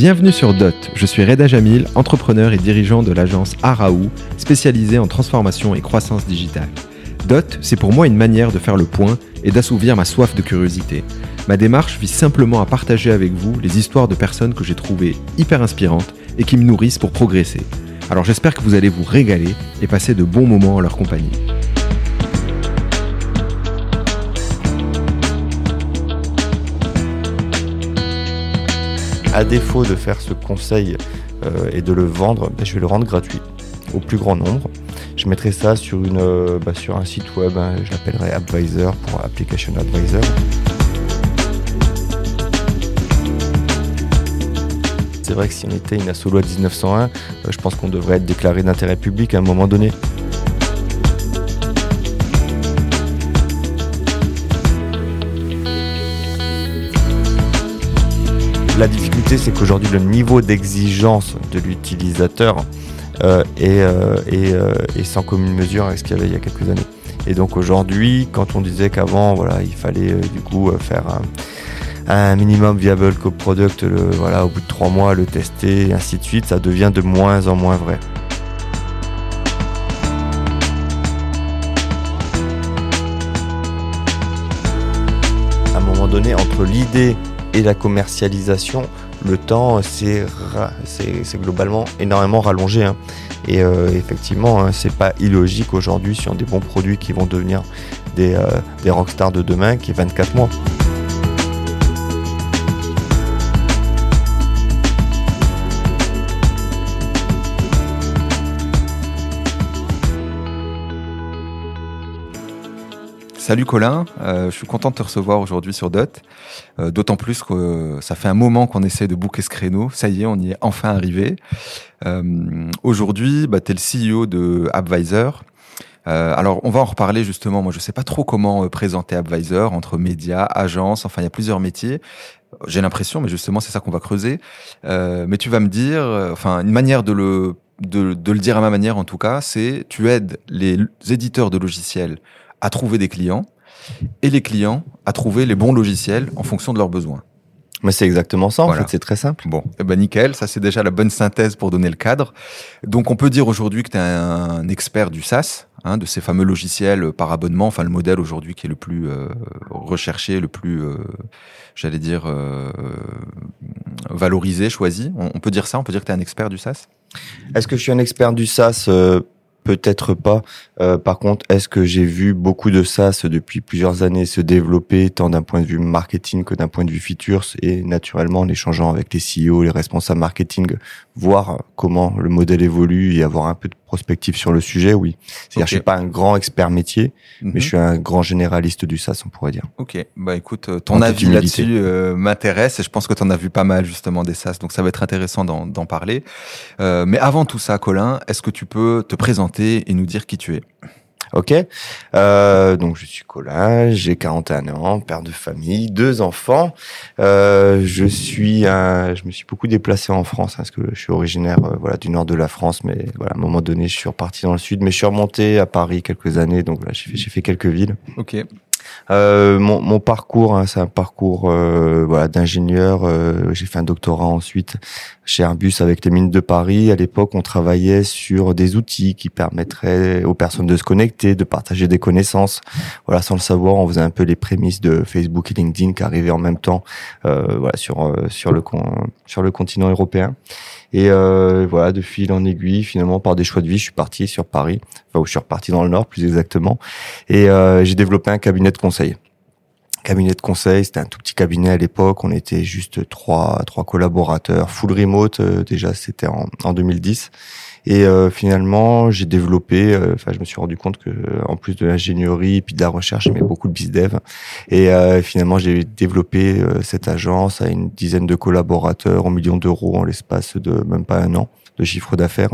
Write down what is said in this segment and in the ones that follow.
Bienvenue sur DOT, je suis Reda Jamil, entrepreneur et dirigeant de l'agence Araou, spécialisée en transformation et croissance digitale. DOT, c'est pour moi une manière de faire le point et d'assouvir ma soif de curiosité. Ma démarche vise simplement à partager avec vous les histoires de personnes que j'ai trouvées hyper inspirantes et qui me nourrissent pour progresser. Alors j'espère que vous allez vous régaler et passer de bons moments en leur compagnie. À défaut de faire ce conseil euh, et de le vendre, ben, je vais le rendre gratuit au plus grand nombre. Je mettrai ça sur, une, euh, bah, sur un site web, hein, je l'appellerai Advisor pour Application Advisor. C'est vrai que si on était une asso loi 1901, euh, je pense qu'on devrait être déclaré d'intérêt public à un moment donné. La difficulté, c'est qu'aujourd'hui, le niveau d'exigence de l'utilisateur euh, est, euh, euh, est, sans commune mesure avec ce qu'il y avait il y a quelques années. Et donc aujourd'hui, quand on disait qu'avant, voilà, il fallait du coup faire un, minimum viable co-product, voilà, au bout de trois mois, le tester, et ainsi de suite, ça devient de moins en moins vrai. À un moment donné, entre l'idée et la commercialisation, le temps c'est globalement énormément rallongé. Hein. Et euh, effectivement, hein, c'est pas illogique aujourd'hui sur des bons produits qui vont devenir des, euh, rockstars de demain qui est 24 mois. Salut Colin, euh, je suis content de te recevoir aujourd'hui sur Dot. Euh, d'autant plus que ça fait un moment qu'on essaie de booker ce créneau. Ça y est, on y est enfin arrivé. Euh, aujourd'hui, bah, tu es le CEO de Advisor. alors, on va en reparler justement. Moi, je sais pas trop comment présenter Advisor entre médias, agences. Enfin, il y a plusieurs métiers. J'ai l'impression, mais justement, c'est ça qu'on va creuser. mais tu vas me dire, enfin, une manière de le de, le dire à ma manière en tout cas, c'est tu aides les éditeurs de logiciels à trouver des clients et les clients à trouver les bons logiciels en fonction de leurs besoins. Mais c'est exactement ça, en fait, c'est très simple. Bon, eh ben nickel, ça c'est déjà la bonne synthèse pour donner le cadre. Donc on peut dire aujourd'hui que tu es un expert du SaaS, hein, de ces fameux logiciels par abonnement, enfin le modèle aujourd'hui qui est le plus euh, recherché, le plus, euh, j'allais dire, euh, valorisé, choisi. On, on, peut dire ça, on peut dire que tu es un expert du SaaS? Est-ce que je suis un expert du SaaS euh, Peut-être pas. Euh, par contre, est-ce que j'ai vu beaucoup de SaaS depuis plusieurs années se développer, tant d'un point de vue marketing que d'un point de vue features, et naturellement en échangeant avec les CEO, les responsables marketing, voir comment le modèle évolue et avoir un peu de prospective sur le sujet, oui. C'est-à-dire, je suis pas un grand expert métier, mais je mhm. suis un grand généraliste du SaaS, on pourrait dire. Ok, bah écoute, euh, ton avis là-dessus euh, m'intéresse et je pense que tu en as vu pas mal justement des SaaS, donc ça va être intéressant d'en parler. Euh, mais avant tout ça, Colin, est-ce que tu peux te présenter? Et nous dire qui tu es Ok? Euh, donc je suis Colin, j'ai 41 ans, père de famille, deux enfants. Euh, je suis un, je me suis beaucoup déplacé en France hein, parce que je suis originaire euh, voilà du nord de la France, mais voilà à un moment donné je suis reparti dans le sud, mais je suis remonté à Paris quelques années, donc voilà j'ai fait, j'ai fait quelques villes. Ok. Euh, mon, mon, parcours, hein, c'est un parcours euh, voilà d'ingénieur. Euh, j'ai fait un doctorat ensuite chez Airbus avec les mines de Paris. À l'époque, on travaillait sur des outils qui permettraient aux personnes de se connecter, de partager des connaissances. Voilà, sans le savoir, on faisait un peu les prémices de Facebook et LinkedIn qui arrivaient en même temps, voilà, sur sur le sur le continent européen. Et euh, voilà, de fil en aiguille, finalement, par des choix de vie, je suis parti sur Paris, enfin, où je suis reparti dans le Nord, plus exactement. Et euh, j'ai développé un cabinet de conseil. Cabinet de conseil, c'était un tout petit cabinet à l'époque. On était juste trois, trois collaborateurs, full remote. Euh, déjà, c'était en, en 2010. Et euh, finalement, j'ai développé, euh, enfin, je me suis rendu compte que en plus de l'ingénierie puis de la recherche, j'aimais beaucoup le bizdev. Et euh, finalement, j'ai développé cette agence à une dizaine de collaborateurs, en millions d'euros en l'espace de même pas un an de chiffre d'affaires.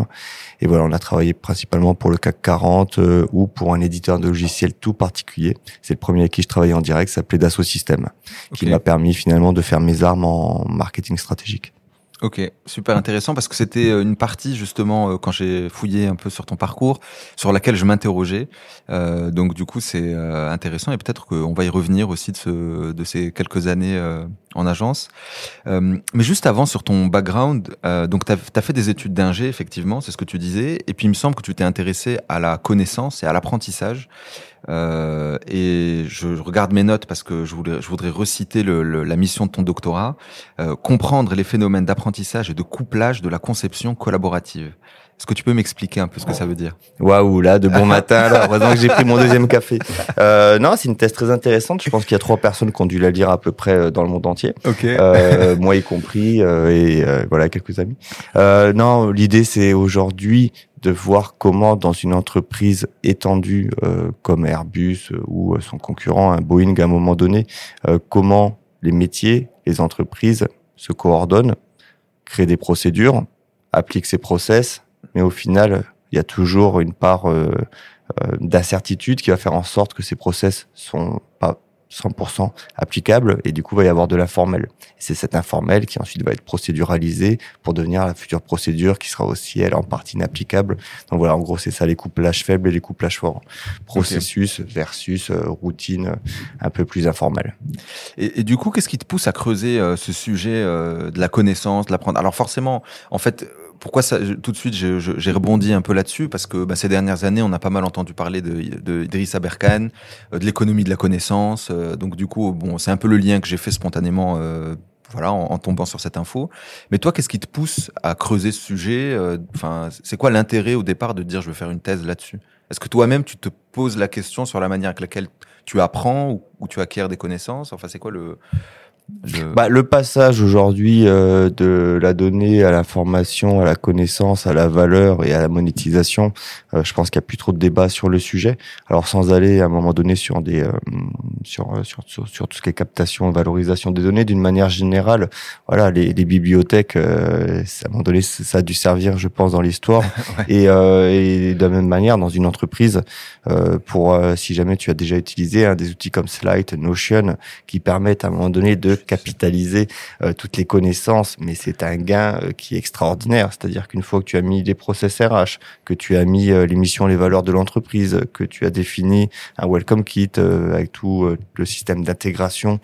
Et voilà, on a travaillé principalement pour le CAC 40 ou pour un éditeur de logiciels tout particulier. C'est le premier avec qui je travaillais en direct, s'appelait Dassault Systèmes, qui m'a permis finalement de faire mes armes en marketing stratégique. Ok, super intéressant parce que c'était euh, une partie justement euh, quand j'ai fouillé un peu sur ton parcours, sur laquelle je m'interrogeais. Euh, donc du coup c'est euh, intéressant et peut-être qu'on va y revenir aussi de, ce, de ces quelques années en agence. Euh, mais juste avant, sur ton background, euh, donc tu as, fait des études d'ingé, effectivement, c'est ce que tu disais. Et puis il me semble que tu t'es intéressé à la connaissance et à l'apprentissage. Euh, et je, regarde mes notes parce que je, je voudrais reciter le, la mission de ton doctorat, euh, comprendre les phénomènes d'apprentissage et de couplage de la conception collaborative. Est-ce que tu peux m'expliquer un peu ce que ça veut dire? Waouh, là, de bon matin, alors, heureusement que j'ai pris mon deuxième café. Euh, non, c'est une thèse très intéressante. Je pense qu'il y a trois personnes qui ont dû la lire à peu près euh, dans le monde entier. Ok. Euh, moi y compris, euh, et euh, voilà, quelques amis. non, l'idée, c'est aujourd'hui de voir comment dans une entreprise étendue comme Airbus ou son concurrent, un Boeing à un moment donné, comment les métiers, les entreprises se coordonnent, créent des procédures, appliquent ces process, mais au final, il y a toujours une part euh, euh, d'incertitude qui va faire en sorte que ces process sont pas 100% applicables et du coup il va y avoir de l'informel. C'est cet informel qui ensuite va être procéduralisé pour devenir la future procédure qui sera aussi elle en partie inapplicable. Donc voilà, en gros c'est ça les couplages faibles et les couplages forts. Processus versus euh, routine un peu plus informelle. Et, et, du coup, qu'est-ce qui te pousse à creuser ce sujet de la connaissance, de l'apprendre? Alors forcément, en fait pourquoi ça, tout de suite j'ai rebondi un peu là-dessus? Parce que bah, ces dernières années on a pas mal entendu parler de, de Idriss Aberkan, euh, de l'économie de la connaissance. Euh, donc du coup bon c'est un peu le lien que j'ai fait spontanément. Euh, voilà, en, tombant sur cette info. Mais toi, qu'est-ce qui te pousse à creuser ce sujet Enfin, c'est quoi l'intérêt au départ de dire je veux faire une thèse là-dessus? Est-ce que toi-même tu te poses la question sur la manière avec laquelle tu apprends ou, ou tu acquiers des connaissances? Enfin, c'est quoi le bah, le passage aujourd'hui euh, de la donnée à l'information, à la connaissance, à la valeur et à la monétisation, euh, je pense qu'il n'y a plus trop de débat sur le sujet. Alors sans aller à un moment donné sur des euh, sur, sur, sur, sur tout ce qui est captation, valorisation des données, d'une manière générale, voilà, les, les bibliothèques, à un moment donné, ça a dû servir, je pense, dans l'histoire. et, et de la même manière, dans une entreprise, pour si jamais tu as déjà utilisé hein, des outils comme Slide, Notion, qui permettent à un moment donné de capitaliser euh, toutes les connaissances, mais c'est un gain euh, qui est extraordinaire. C'est-à-dire qu'une fois que tu as mis les process RH, que tu as mis euh, les missions, les valeurs de l'entreprise, que tu as défini un welcome kit avec tout le système d'intégration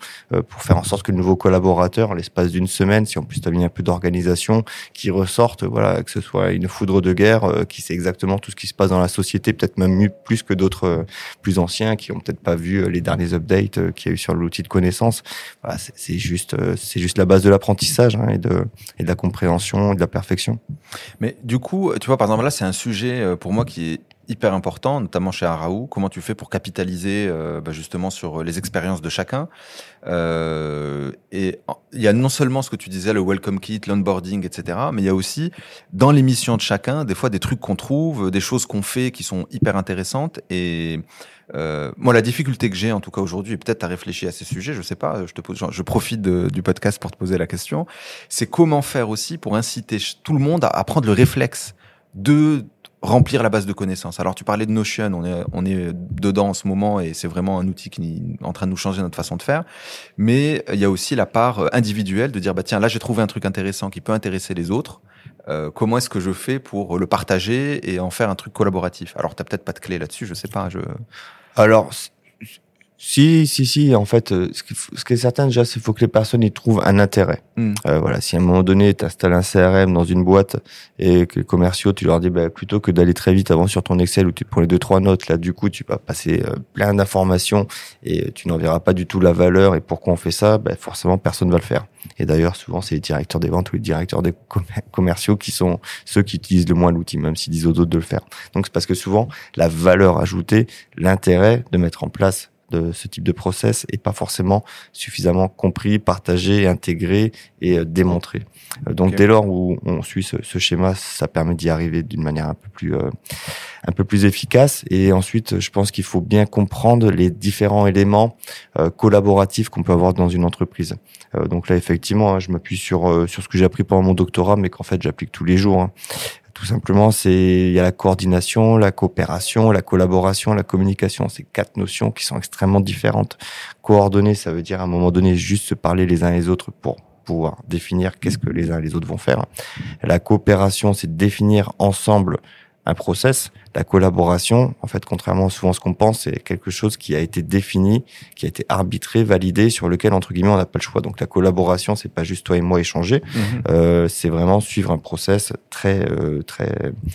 pour faire en sorte que le nouveau collaborateur, en l'espace d'une semaine, si en plus tu as mis un peu d'organisation, qui ressorte, voilà, que ce soit une foudre de guerre, qui sait exactement tout ce qui se passe dans la société, peut-être même mieux plus que d'autres plus anciens qui ont peut-être pas vu les derniers updates qu'il y a eu sur l'outil de connaissance. Voilà, juste, euh, c'est juste la base de l'apprentissage hein, et, de, et de la compréhension et de la perfection. Mais du coup, tu vois, par exemple, là, c'est un sujet euh, pour moi qui est hyper important, notamment chez Araou. Comment tu fais pour capitaliser euh, bah, justement sur les expériences de chacun euh, Et il y a non seulement ce que tu disais, le welcome kit, l'onboarding, etc., mais il y a aussi dans l'émission de chacun des fois des trucs qu'on trouve, des choses qu'on fait qui sont hyper intéressantes. Et euh, moi, la difficulté que j'ai en tout cas aujourd'hui, et peut-être tu as réfléchi à ces sujets, je sais pas, je te pose, je profite du podcast pour te poser la question, c'est comment faire aussi pour inciter tout le monde à prendre le réflexe de remplir la base de connaissances. Alors tu parlais de Notion, on est on est dedans en ce moment et c'est vraiment un outil qui est en train de nous changer notre façon de faire. Mais il y a aussi la part individuelle de dire bah tiens là j'ai trouvé un truc intéressant qui peut intéresser les autres. Euh, comment est-ce que je fais pour le partager et en faire un truc collaboratif? Alors t'as peut-être pas de clé là-dessus, je sais pas. Je alors si, si, si. En fait, euh, ce qui, ce qui est certain déjà, c'est qu'il faut que les personnes y trouvent un intérêt. Hmm. Euh, voilà, si à un moment donné, tu installes un CRM dans une boîte et que les commerciaux, tu leur dis, bah, plutôt que d'aller très vite avant sur ton Excel où tu prends les deux trois notes, là, du coup, tu vas passer euh, plein d'informations et tu n'en verras pas du tout la valeur et pourquoi on fait ça. Bah, forcément, personne va le faire. Et d'ailleurs, souvent, c'est les directeurs des ventes ou les directeurs des commerciaux qui sont ceux qui utilisent le moins l'outil, même s'ils disent aux autres de le faire. Donc, c'est parce que souvent, la valeur ajoutée, l'intérêt de mettre en place de ce type de process est pas forcément suffisamment compris, partagé, intégré et euh, démontré. Euh, donc dès lors où on suit ce, ce schéma, ça permet d'y arriver d'une manière un peu plus euh, un peu plus efficace. Et ensuite, je pense qu'il faut bien comprendre les différents éléments collaboratifs qu'on peut avoir dans une entreprise. donc là, effectivement, hein, je m'appuie sur sur ce que j'ai appris pendant mon doctorat, mais qu'en fait j'applique tous les jours. Hein. Tout simplement, c'est il y a la coordination, la coopération, la collaboration, la communication. C'est quatre notions qui sont extrêmement différentes. Coordonner, ça veut dire à un moment donné juste se parler les uns les autres pour pouvoir définir qu'est-ce que les uns et les autres vont faire. La coopération, c'est définir ensemble un process. La collaboration, en fait, contrairement à souvent ce qu'on pense, c'est quelque chose qui a été défini, qui a été arbitré, validé, sur lequel entre guillemets on n'a pas le choix. Donc la collaboration, c'est pas juste toi et moi échanger, mhm. euh, c'est vraiment suivre un process très euh, très.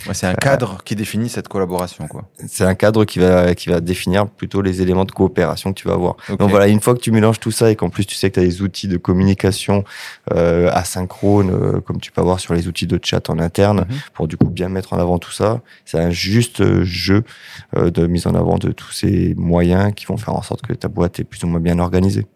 Ouais, c'est un cadre qui définit cette collaboration, quoi. C'est un cadre qui va qui va définir plutôt les éléments de coopération que tu vas avoir. Donc voilà, une fois que tu mélanges tout ça et qu'en plus tu sais que tu as des outils de communication euh, asynchrone, euh, comme tu peux avoir sur les outils de chat en interne, mhm. pour du coup bien mettre en avant tout ça, c'est un juste jeu euh, de mise en avant de tous ces moyens qui vont faire en sorte que ta boîte est plus ou moins bien organisée.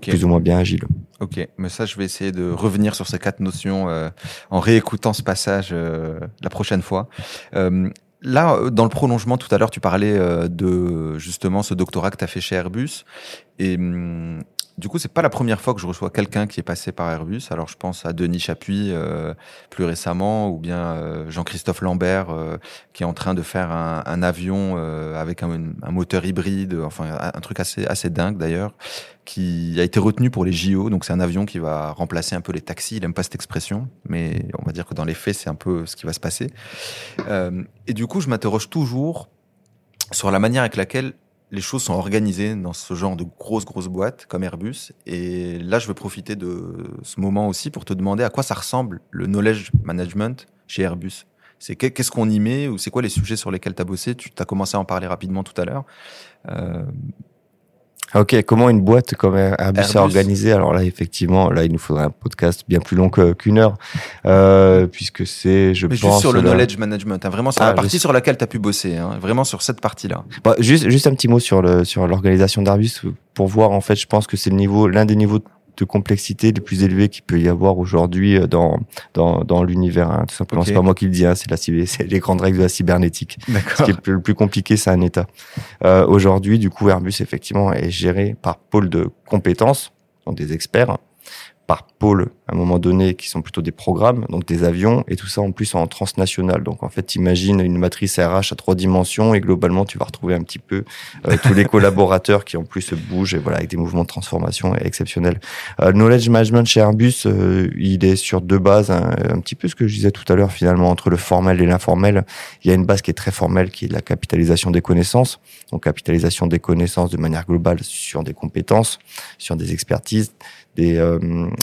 Plus ou moins bien agile. Ok, mais ça, je vais essayer de revenir sur ces quatre notions euh, en réécoutant ce passage euh, la prochaine fois. Euh, là, dans le prolongement, tout à l'heure, tu parlais de justement ce doctorat que tu as fait chez Airbus. Et hum, du coup, c'est pas la première fois que je reçois quelqu'un qui est passé par Airbus. Alors, je pense à Denis Chapuis euh, plus récemment, ou bien euh, Jean-Christophe Lambert euh, qui est en train de faire un, avion avec un, un, moteur hybride, enfin un truc assez assez dingue d'ailleurs, qui a été retenu pour les JO. Donc, c'est un avion qui va remplacer un peu les taxis. Il aime pas cette expression, mais on va dire que dans les faits, c'est un peu ce qui va se passer. et du coup, je m'interroge toujours sur la manière avec laquelle les choses sont organisées dans ce genre de grosses, grosses boîtes comme Airbus. Et là, je veux profiter de ce moment aussi pour te demander à quoi ça ressemble le knowledge management chez Airbus. C'est qu'est-ce qu'on y met ou c'est quoi les sujets sur lesquels tu as bossé? Tu as commencé à en parler rapidement tout à l'heure. Euh, Ok, comment une boîte comme Airbus, est organisée? Alors là, effectivement, là, il nous faudrait un podcast bien plus long qu'une heure, euh, puisque c'est, je Mais pense... juste sur le knowledge management, hein, vraiment sur la ah, partie sur laquelle tu as pu bosser, hein, vraiment sur cette partie-là. Bah, juste, juste un petit mot sur le sur l'organisation d'Airbus pour voir, en fait, je pense que c'est le niveau, l'un des niveaux de complexité les plus élevés qu'il peut y avoir aujourd'hui euh, dans dans, dans l'univers. Hein. Tout simplement, c'est pas moi qui le dis, hein, c'est la c'est les grandes règles de la cybernétique. Ce qui est le plus compliqué, c'est un état. Euh, aujourd'hui, du coup, Airbus effectivement est géré par pôle de compétences, donc des experts, par pôle à un moment donné qui sont plutôt des programmes, donc des avions, et tout ça en plus en transnational. Donc en fait, imagine une matrice RH à trois dimensions et globalement, tu vas retrouver un petit peu euh, tous les collaborateurs qui en plus bougent et voilà avec des mouvements de transformation exceptionnels. Euh, knowledge management chez Airbus, euh, il est sur deux bases, hein, un petit peu ce que je disais tout à l'heure finalement entre le formel et l'informel. Il y a une base qui est très formelle, qui est la capitalisation des connaissances. Donc capitalisation des connaissances de manière globale sur des compétences, sur des expertises des, euh,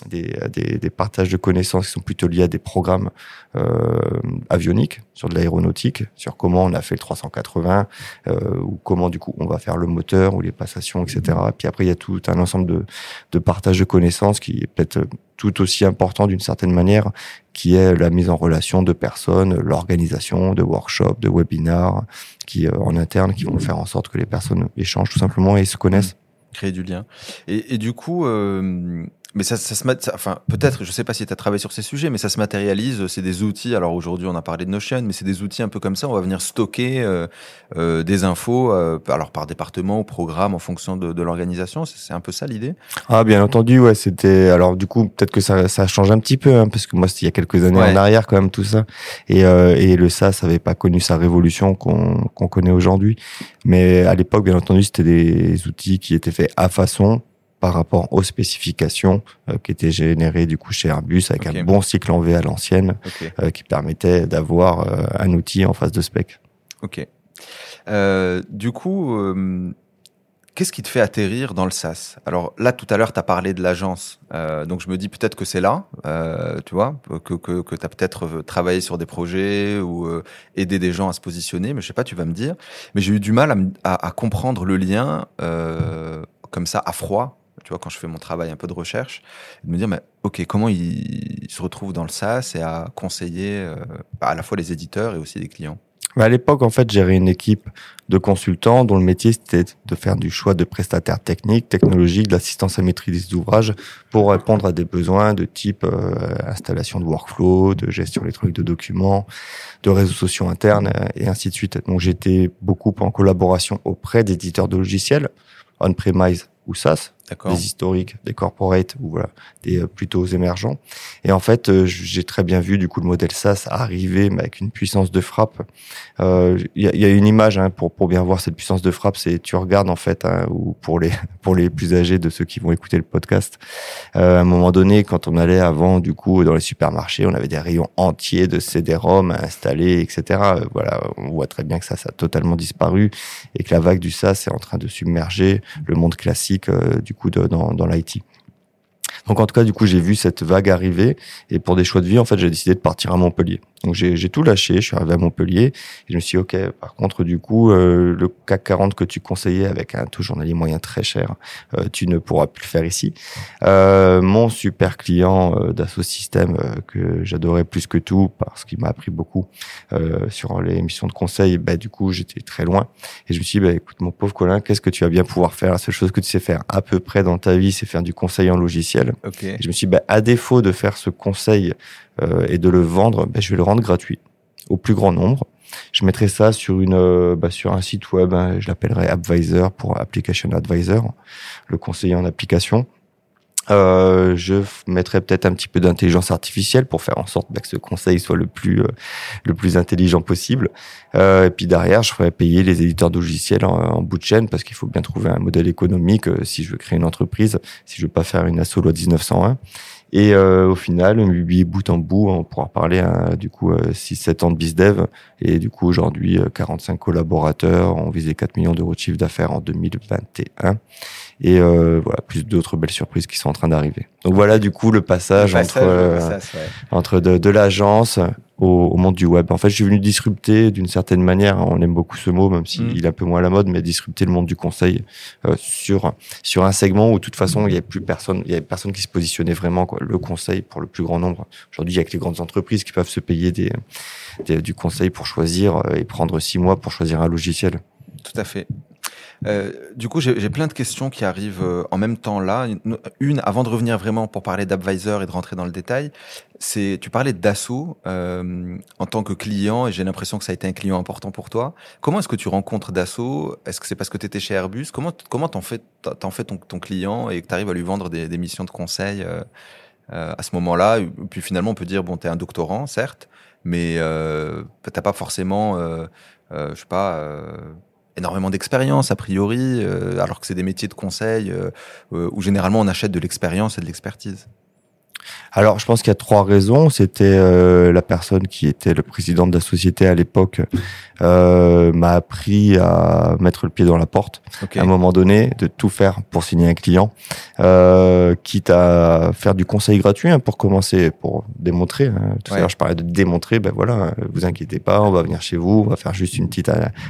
des, des, des, partages de connaissances qui sont plutôt liés à des programmes euh, avioniques, sur de l'aéronautique, sur comment on a fait le 380, euh, ou comment du coup on va faire le moteur ou les passations, etc. Puis après, il y a tout un ensemble de, de partages de connaissances qui est peut-être tout aussi important d'une certaine manière, qui est la mise en relation de personnes, l'organisation de workshops, de webinars, qui euh, en interne, qui vont faire en sorte que les personnes échangent tout simplement et se connaissent créer du lien. Et, du coup, euh, mais ça, ça se enfin peut-être, je sais pas si tu as travaillé sur ces sujets, mais ça se matérialise. C'est des outils. Alors aujourd'hui, on a parlé de Notion, mais c'est des outils un peu comme ça. On va venir stocker euh, euh, des infos, euh, alors par département ou programme en fonction de, de l'organisation. C'est un peu ça l'idée? Ah bien entendu, ouais. C'était alors du coup peut-être que ça, ça change un petit peu, hein, parce que moi c'était il y a quelques années en arrière quand même tout ça. Et, euh, et le SaaS avait pas connu sa révolution qu'on qu'on connaît aujourd'hui. Mais à l'époque, bien entendu, c'était des outils qui étaient faits à façon par rapport aux spécifications euh, qui étaient générées du coup chez Airbus avec un bon cycle en V à l'ancienne euh, qui permettait d'avoir euh, un outil en phase de spec. Ok. du coup, qu'est-ce qui te fait atterrir dans le SaaS? Alors là, tout à l'heure, tu as parlé de l'agence. donc je me dis peut-être que c'est là, tu vois, que, que, que tu as peut-être travaillé sur des projets ou aidé des gens à se positionner, mais je sais pas, tu vas me dire. Mais j'ai eu du mal à, à, à comprendre le lien comme ça à froid tu vois, quand je fais mon travail un peu de recherche, de me dire, mais ok, comment il se retrouve dans le SaaS et à conseiller euh, à la fois les éditeurs et aussi les clients? Bah, à l'époque, en fait, j'avais une équipe de consultants dont le métier c'était de faire du choix de prestataires techniques, technologiques, d'assistance à maîtrise d'ouvrage pour répondre à des besoins de type euh, installation de workflow, de gestion électronique de documents, de réseaux sociaux internes et ainsi de suite. Donc j'étais beaucoup en collaboration auprès d'éditeurs de logiciels on-premise ou SaaS, des historiques, des corporates ou voilà, des plutôt émergents. Et en fait, j'ai très bien vu du coup le modèle SaaS arriver mais avec une puissance de frappe. Il y, a, y, a, une image hein, pour pour bien voir cette puissance de frappe, c'est tu regardes en fait hein, ou pour les pour les plus âgés de ceux qui vont écouter le podcast, à un moment donné, quand on allait avant du coup dans les supermarchés, on avait des rayons entiers de CD-ROM installés, etc. Voilà, on voit très bien que ça, ça a totalement disparu et que la vague du SaaS est en train de submerger le monde classique euh, du dans. Donc en tout cas, du coup, j'ai vu cette vague arriver et pour des choix de vie, en fait, j'ai décidé de partir à Montpellier. Donc j'ai tout lâché, je suis arrivé à Montpellier et je me suis dit, ok, par contre, du coup, euh, le CAC 40 que tu conseillais avec un taux journalier moyen très cher, euh, tu ne pourras plus le faire ici. Euh, mon super client euh, d'Asso System que j'adorais plus que tout parce qu'il m'a appris beaucoup sur les missions de conseil, bah, du coup, j'étais très loin et je me suis dit, bah, écoute, mon pauvre Colin, qu'est-ce que tu vas bien pouvoir faire? La seule chose que tu sais faire à peu près dans ta vie, c'est faire du conseil en logiciel. Okay. Et je me suis dit, bah, à défaut de faire ce conseil euh, et de le vendre, ben, je vais le rendre gratuit au plus grand nombre. Je mettrai ça sur une euh, bah, sur un site web, hein, je l'appellerai Advisor pour Application Advisor, le conseiller en application. Euh, je mettrai peut-être un petit peu d'intelligence artificielle pour faire en sorte bah, que ce conseil soit le plus euh, le plus intelligent possible. Euh, et puis derrière, je ferai payer les éditeurs de logiciels en, en, bout de chaîne parce qu'il faut bien trouver un modèle économique si je veux créer une entreprise, si je veux pas faire une asso loi 1901. Et euh, au final, lui, bout en bout, on pourra parler à, du coup 6-7 ans de BizDev et du coup aujourd'hui 45 collaborateurs, on visait 4 millions d'euros de chiffre d'affaires en 2021 et euh, voilà plus d'autres belles surprises qui sont en train d'arriver. Donc voilà du coup le passage, le passage entre euh, passage, ouais. entre de, de l'agence au, au, monde du web. En fait, je suis venu disrupter d'une certaine manière. On aime beaucoup ce mot, même s'il Mm. est un peu moins à la mode, mais disrupter le monde du conseil euh, sur sur un segment où de toute façon il y a plus personne, il y a personne qui se positionnait vraiment quoi. Le conseil pour le plus grand nombre. Aujourd'hui, il y a que les grandes entreprises qui peuvent se payer des, des du conseil pour choisir euh, et prendre six mois pour choisir un logiciel. Tout à fait. Euh, du coup, j'ai plein de questions qui arrivent euh, en même temps là. Une, avant de revenir vraiment pour parler d'Advisor et de rentrer dans le détail, c'est tu parlais d'Asso euh, en tant que client et j'ai l'impression que ça a été un client important pour toi. Comment est-ce que tu rencontres Dassault? Est-ce que c'est parce que tu étais chez Airbus? Comment comment t'en fais t'en fais ton, ton, client et que tu arrives à lui vendre des, des missions de conseil euh, à ce moment-là? Puis finalement, on peut dire bon, t'es un doctorant, certes, mais euh, t'as pas forcément, euh, je sais pas énormément d'expérience a priori, euh, alors que c'est des métiers de conseil euh, où généralement on achète de l'expérience et de l'expertise. Alors, je pense qu'il y a trois raisons. C'était euh, la personne qui était le président de la société à l'époque euh, m'a appris à mettre le pied dans la porte okay. à un moment donné, de tout faire pour signer un client, euh, quitte à faire du conseil gratuit hein, pour commencer, pour démontrer. Hein. Tout à l'heure, je parlais de démontrer. Ben voilà, vous inquiétez pas, on va venir chez vous, on va faire juste une petite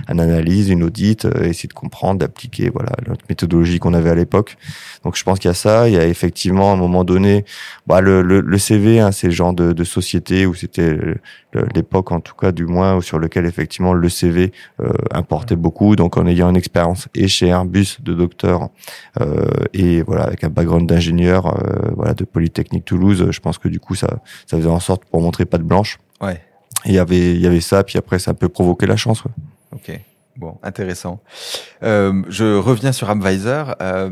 une analyse, une audite, euh, essayer de comprendre, d'appliquer voilà notre méthodologie qu'on avait à l'époque. Donc, je pense qu'il y a ça. Il y a effectivement à un moment donné, bah, le, le, le CV, hein, c'est le genre de, de société où c'était l'époque en tout cas du moins sur lequel effectivement le CV euh, importait beaucoup. Donc en ayant une expérience et chez Airbus de docteur euh, et voilà avec un background d'ingénieur, euh, voilà de Polytechnique Toulouse, je pense que du coup ça ça faisait en sorte pour montrer pas de blanche. Ouais. Il y avait il y avait ça puis après ça peut provoquer la chance. Ouais. Ok. Bon, intéressant. Euh, je reviens sur Advisor. Euh,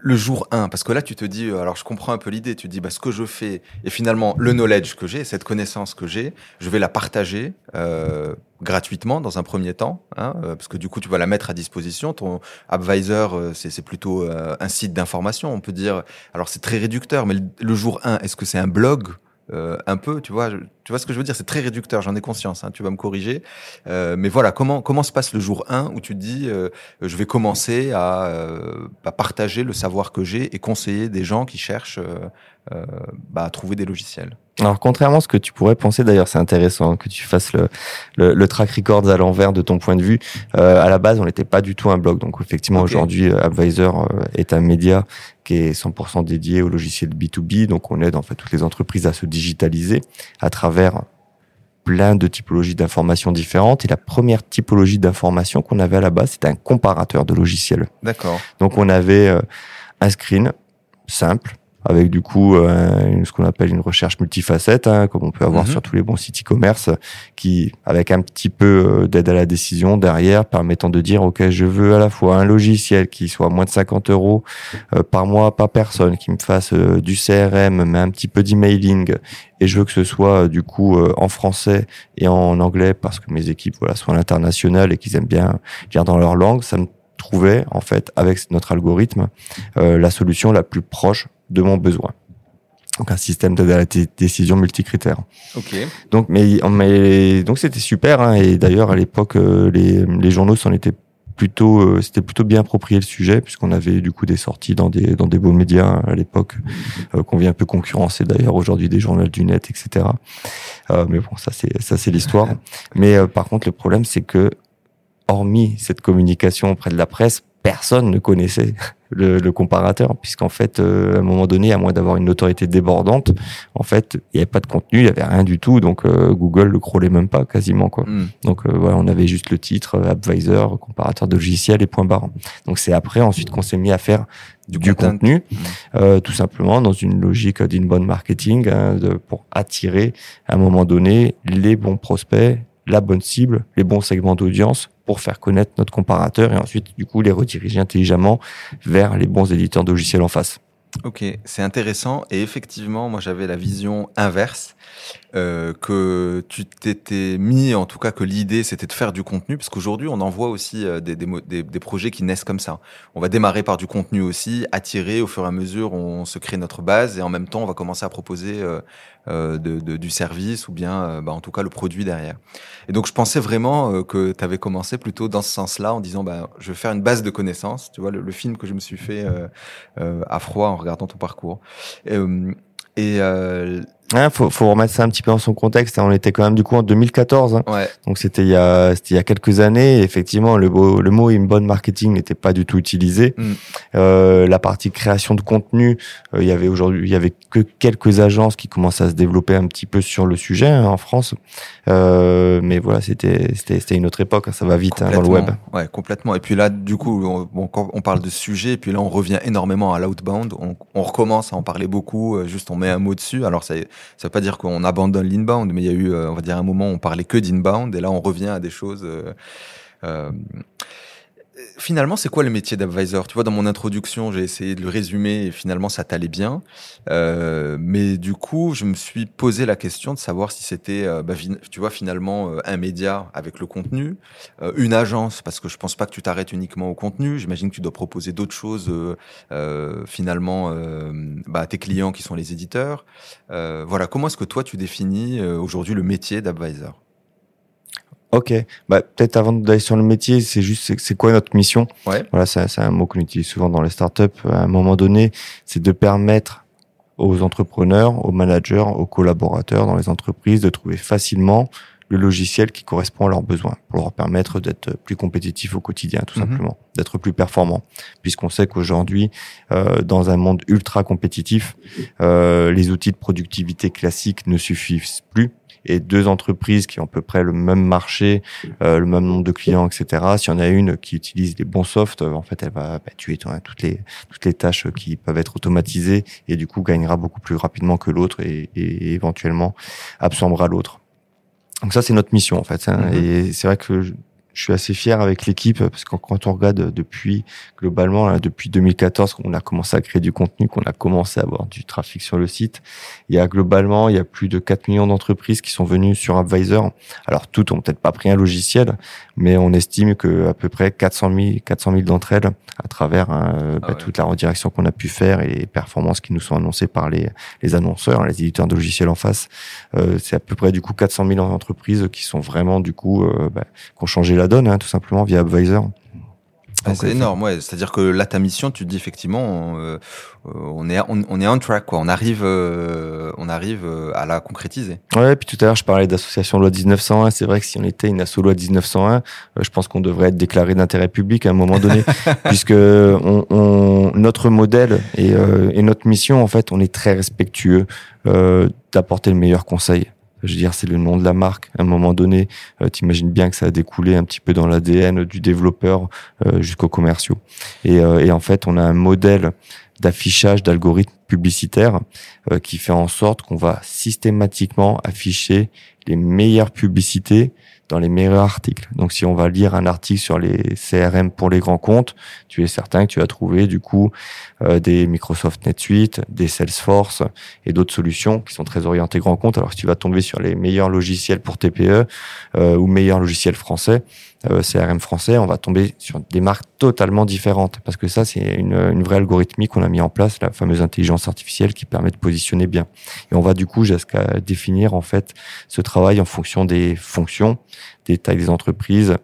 le jour 1, parce que là tu te dis, alors je comprends un peu l'idée, tu te dis bah, ce que je fais, et finalement le knowledge que j'ai, cette connaissance que j'ai, je vais la partager euh, gratuitement dans un premier temps, hein, parce que du coup tu vas la mettre à disposition. Ton advisor, c'est plutôt euh, un site d'information, on peut dire. Alors c'est très réducteur, mais le, le jour 1, est-ce que c'est un blog? Euh, un peu, tu vois, tu vois ce que je veux dire, c'est très réducteur, j'en ai conscience, hein, tu vas me corriger. Euh, mais voilà, comment comment se passe le jour 1 où tu te dis, euh, je vais commencer à, euh, à, partager le savoir que j'ai et conseiller des gens qui cherchent euh, bah, à trouver des logiciels? Alors contrairement à ce que tu pourrais penser, d'ailleurs c'est intéressant que tu fasses le, le, le track record à l'envers de ton point de vue. Euh, à la base, on n'était pas du tout un blog, donc effectivement okay. aujourd'hui, Advisor est un média qui est 100% dédié au logiciel B2B, donc on aide en fait toutes les entreprises à se digitaliser à travers plein de typologies d'informations différentes. Et la première typologie d'information qu'on avait à la base, c'était un comparateur de logiciels. D'accord. Donc on avait un screen simple avec du coup euh, ce qu'on appelle une recherche multifacette, hein, comme on peut avoir mhm. sur tous les bons sites e-commerce, qui avec un petit peu d'aide à la décision derrière, permettant de dire ok, je veux à la fois un logiciel qui soit moins de 50 euros par mois par personne, qui me fasse du CRM, mais un petit peu d'emailing, et je veux que ce soit du coup en français et en anglais parce que mes équipes voilà sont à l'international et qu'ils aiment bien lire dans leur langue. Ça me trouver en fait avec notre algorithme euh, la solution la plus proche de mon besoin. Donc un système de décision multicritère. Ok. Donc mais, mais donc c'était super hein, et d'ailleurs à l'époque euh, les, les journaux s'en étaient plutôt euh, c'était plutôt bien approprié le sujet puisqu'on avait du coup des sorties dans des dans des beaux médias à l'époque qu'on vient un peu concurrencer d'ailleurs aujourd'hui des journaux du net etc mais bon ça c'est ça c'est l'histoire mais par contre le problème c'est que hormis cette communication auprès de la presse, personne ne connaissait le, le comparateur, puisqu'en fait, euh, à un moment donné, à moins d'avoir une autorité débordante, en fait, il n'y avait pas de contenu, il n'y avait rien du tout, donc euh, Google le crawlait même pas quasiment quoi. Hmm. Donc euh, voilà, on avait juste le titre Advisor, comparateur de logiciels et point barre. Donc c'est après ensuite qu'on s'est mis à faire du, contenu, hmm. tout simplement dans une logique d'inbound marketing hein, de, pour attirer à un moment donné les bons prospects la bonne cible, les bons segments d'audience pour faire connaître notre comparateur et ensuite, du coup, les rediriger intelligemment vers les bons éditeurs de logiciels en face. Ok, c'est intéressant. Et effectivement, moi, j'avais la vision inverse, euh, que tu t'étais mis, en tout cas, que l'idée, c'était de faire du contenu, parce qu'aujourd'hui, on en voit aussi euh, des, projets qui naissent comme ça. On va démarrer par du contenu aussi, attirer au fur et à mesure, on se crée notre base, et en même temps, on va commencer à proposer euh, de, de, du service ou bien euh, bah, en tout cas le produit derrière. Et donc je pensais vraiment euh, que tu avais commencé plutôt dans ce sens-là en disant bah, je vais faire une base de connaissances, tu vois, le, le film que je me suis fait à froid en regardant ton parcours. Et, et il faut, faut remettre ça un petit peu dans son contexte. On était quand même du coup en 2014, hein. ouais. donc c'était il y a c'était il y a quelques années. Et effectivement, le, le mot inbound marketing n'était pas du tout utilisé. Mm. Euh, la partie création de contenu, euh, il y avait aujourd'hui, il y avait que quelques agences qui commençaient à se développer un petit peu sur le sujet hein, en France. Euh, mais voilà, c'était c'était c'était une autre époque. Hein, ça va vite hein, dans le web. Ouais, complètement. Et puis là, du coup, on, on parle de sujet, et puis là, on revient énormément à l'outbound. On, on recommence à en parler beaucoup. Euh, juste, on met un mot dessus. Alors ça ça veut pas dire qu'on abandonne l'inbound, mais il y a eu, euh, on va dire, un moment où on parlait que d'inbound, et là on revient à des choses. Euh, euh, finalement, c'est quoi le métier d'advisor? Tu vois, dans mon introduction, j'ai essayé de le résumer et finalement, ça t'allait bien. Euh, mais du coup, je me suis posé la question de savoir si c'était, euh, bah, tu vois, finalement, euh, un média avec le contenu, euh, une agence, parce que je pense pas que tu t'arrêtes uniquement au contenu. J'imagine que tu dois proposer d'autres choses, finalement, bah, à tes clients qui sont les éditeurs. voilà, comment est-ce que toi, tu définis aujourd'hui le métier d'advisor? Ok, bah, peut-être avant d'aller sur le métier, c'est juste c'est quoi notre mission? Ouais. Voilà, c'est un mot qu'on utilise souvent dans les startups. À un moment donné, c'est de permettre aux entrepreneurs, aux managers, aux collaborateurs dans les entreprises de trouver facilement le logiciel qui correspond à leurs besoins pour leur permettre d'être plus compétitifs au quotidien, tout mhm. simplement, d'être plus performants. Puisqu'on sait qu'aujourd'hui, euh, dans un monde ultra compétitif, euh, les outils de productivité classiques ne suffisent plus et deux entreprises qui ont à peu près le même marché, euh, le même nombre de clients, etc. Si on a une qui utilise les bons softs, euh, en fait, elle va bah, tuer toutes les toutes les tâches qui peuvent être automatisées et du coup gagnera beaucoup plus rapidement que l'autre et, et, éventuellement absorbera l'autre. Donc ça, c'est notre mission en fait. Hein. Mm-hmm. Et c'est vrai que je suis assez fier avec l'équipe parce que quand on regarde depuis globalement là, depuis 2014 qu'on a commencé à créer du contenu, qu'on a commencé à avoir du trafic sur le site, il y a globalement il y a plus de 4 millions d'entreprises qui sont venues sur Advisor. Alors toutes ont peut-être pas pris un logiciel, mais on estime que à peu près 400 000 400 000 d'entre elles à travers hein, ah bah, toute la redirection qu'on a pu faire et les performances qui nous sont annoncées par les les annonceurs, les éditeurs de logiciels en face, euh, c'est à peu près du coup 400 000 entreprises qui sont vraiment du coup euh, bah, qui ont changé la donne, hein, tout simplement via Advisor. Ah, c'est énorme, ouais. C'est-à-dire que là, ta mission, tu te dis effectivement, euh, on est on, on, est on track, quoi. On arrive, euh, on arrive euh, à la concrétiser. Ouais. Puis tout à l'heure, je parlais d'association loi 1901. C'est vrai que si on était une asso loi 1901, je pense qu'on devrait être déclaré d'intérêt public à un moment donné, puisque on, on, notre modèle et, et, notre mission, en fait, on est très respectueux d'apporter le meilleur conseil. Je veux dire, c'est le nom de la marque. À un moment donné, euh, t'imagines bien que ça a découlé un petit peu dans l'ADN du développeur euh, jusqu'aux commerciaux. Et, euh, et, en fait, on a un modèle d'affichage d'algorithmes publicitaires qui fait en sorte qu'on va systématiquement afficher les meilleures publicités dans les meilleurs articles. Donc si on va lire un article sur les CRM pour les grands comptes, tu es certain que tu vas trouver du coup euh, des Microsoft NetSuite, des Salesforce et d'autres solutions qui sont très orientées grands comptes. Alors si tu vas tomber sur les meilleurs logiciels pour TPE euh, ou meilleurs logiciels français, euh, CRM français, on va tomber sur des marques totalement différentes parce que ça c'est une, une vraie algorithmie qu'on a mis en place, la fameuse intelligence artificielle qui permet de positionner bien. Et on va du coup jusqu'à définir en fait ce travail en fonction des fonctions, des tailles des entreprises,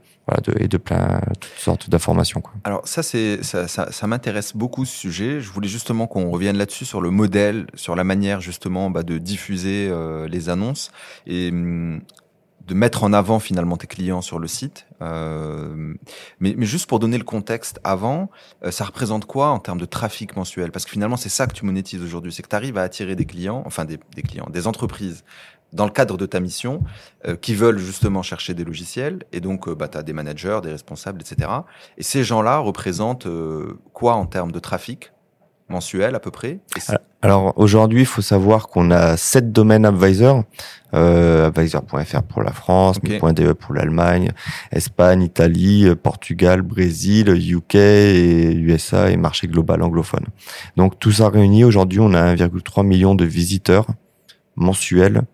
et de plein toutes sortes d'informations. Alors ça, c'est ça, m'intéresse beaucoup ce sujet. Je voulais justement qu'on revienne là-dessus sur le modèle, sur la manière justement bah, de diffuser euh, les annonces et hum, de mettre en avant finalement tes clients sur le site. Euh, mais, juste pour donner le contexte avant, euh, ça représente quoi en termes de trafic mensuel? Parce que finalement, c'est ça que tu monétises aujourd'hui, c'est que tu arrives à attirer des clients, enfin des, clients, des entreprises dans le cadre de ta mission euh, qui veulent justement chercher des logiciels. Et donc, euh, bah, tu as des managers, des responsables, etc. Et ces gens-là représentent euh, quoi en termes de trafic mensuel à peu près? Alors aujourd'hui, il faut savoir qu'on a sept domaines advisor. Euh, advisor.fr pour la France, okay. .de pour l'Allemagne, Espagne, Italie, Portugal, Brésil, UK et USA et marché global anglophone. Donc tout ça réuni, aujourd'hui on a 1,3 million de visiteurs mensuels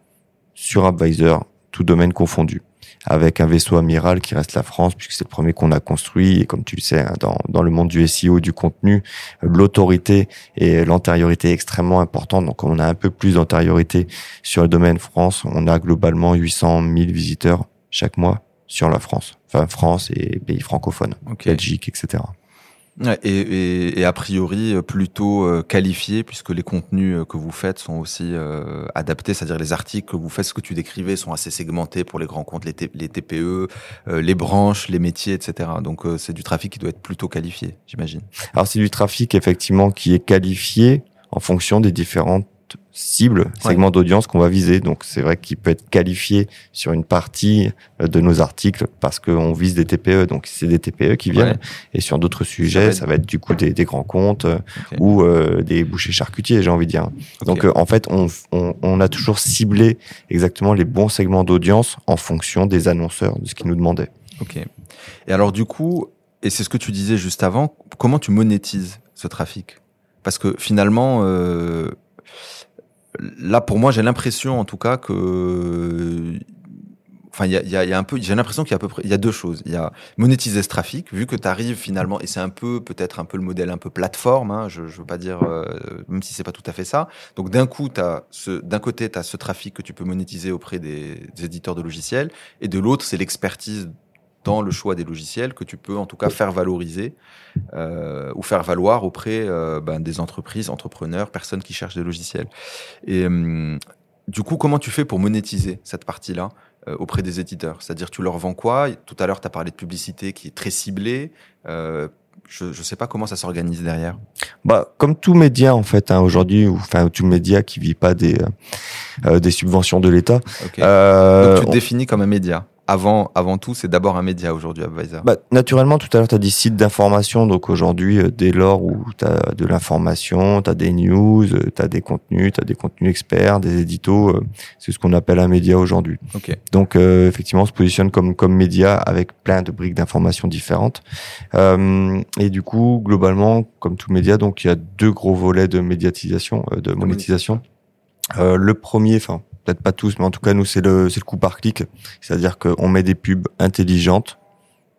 sur Advisor, tout domaine confondu, avec un vaisseau amiral qui reste la France, puisque c'est le premier qu'on a construit, et comme tu le sais, hein, dans, dans le monde du SEO, du contenu, l'autorité et l'antériorité est extrêmement importante, donc on a un peu plus d'antériorité sur le domaine France, on a globalement 800 000 visiteurs chaque mois sur la France, enfin France et pays francophones, okay. Belgique, etc. Et, et, et, a priori plutôt euh, qualifié puisque les contenus euh, que vous faites sont aussi euh, adaptés, c'est-à-dire les articles que vous faites, ce que tu décrivais sont assez segmentés pour les grands comptes, les, les TPE, euh, les branches, les métiers, etc. Donc euh, c'est du trafic qui doit être plutôt qualifié, j'imagine. Alors c'est du trafic effectivement qui est qualifié en fonction des différentes cible, segment ouais. d'audience qu'on va viser. Donc c'est vrai qu'il peut être qualifié sur une partie euh, de nos articles parce qu'on vise des TPE, donc c'est des TPE qui viennent. Ouais. Et sur d'autres sujets, ça va, être du coup des, des grands comptes euh, okay. ou euh, des bouchers charcutiers, j'ai envie de dire. Okay. Donc euh, en fait, on, on, on, a toujours ciblé exactement les bons segments d'audience en fonction des annonceurs, de ce qu'ils nous demandaient. Ok. Et alors du coup, et c'est ce que tu disais juste avant, comment tu monétises ce trafic? Parce que finalement, euh, là, pour moi, j'ai l'impression, en tout cas, que enfin il y a, y a, un peu j'ai l'impression qu'il y a à peu près il y a deux choses. Il y a monétiser ce trafic vu que tu arrives finalement et c'est un peu peut-être un peu le modèle un peu plateforme hein, je je veux pas dire euh, même si c'est pas tout à fait ça. Donc d'un coup tu as ce d'un côté tu as ce trafic que tu peux monétiser auprès des, des éditeurs de logiciels et de l'autre c'est l'expertise dans le choix des logiciels que tu peux en tout cas faire valoriser euh, ou faire valoir auprès euh, ben, des entreprises, entrepreneurs, personnes qui cherchent des logiciels. Et euh, du coup, comment tu fais pour monétiser cette partie-là euh, auprès des éditeurs? C'est-à-dire, tu leur vends quoi? Tout à l'heure, tu as parlé de publicité qui est très ciblée. Je ne sais pas comment ça s'organise derrière. Bah, comme tout média en fait hein, aujourd'hui, ou enfin tout média qui vit pas des des subventions de l'État. Okay. Donc tu te on... définis comme un média avant, avant tout, c'est d'abord un média aujourd'hui, Advisor bah, Naturellement, tout à l'heure, tu as dit sites d'information. Donc aujourd'hui, euh, dès lors où tu as de l'information, tu as des news, euh, tu as des contenus, tu as des contenus experts, des éditos, euh, c'est ce qu'on appelle un média aujourd'hui. Okay. Donc euh, effectivement, on se positionne comme, comme média avec plein de briques d'informations différentes. Euh, et du coup, globalement, comme tout média, donc il y a deux gros volets de médiatisation, de monétisation. le premier, enfin peut-être pas tous, mais en tout cas nous c'est le c'est le coup par clic, c'est-à-dire qu'on met des pubs intelligentes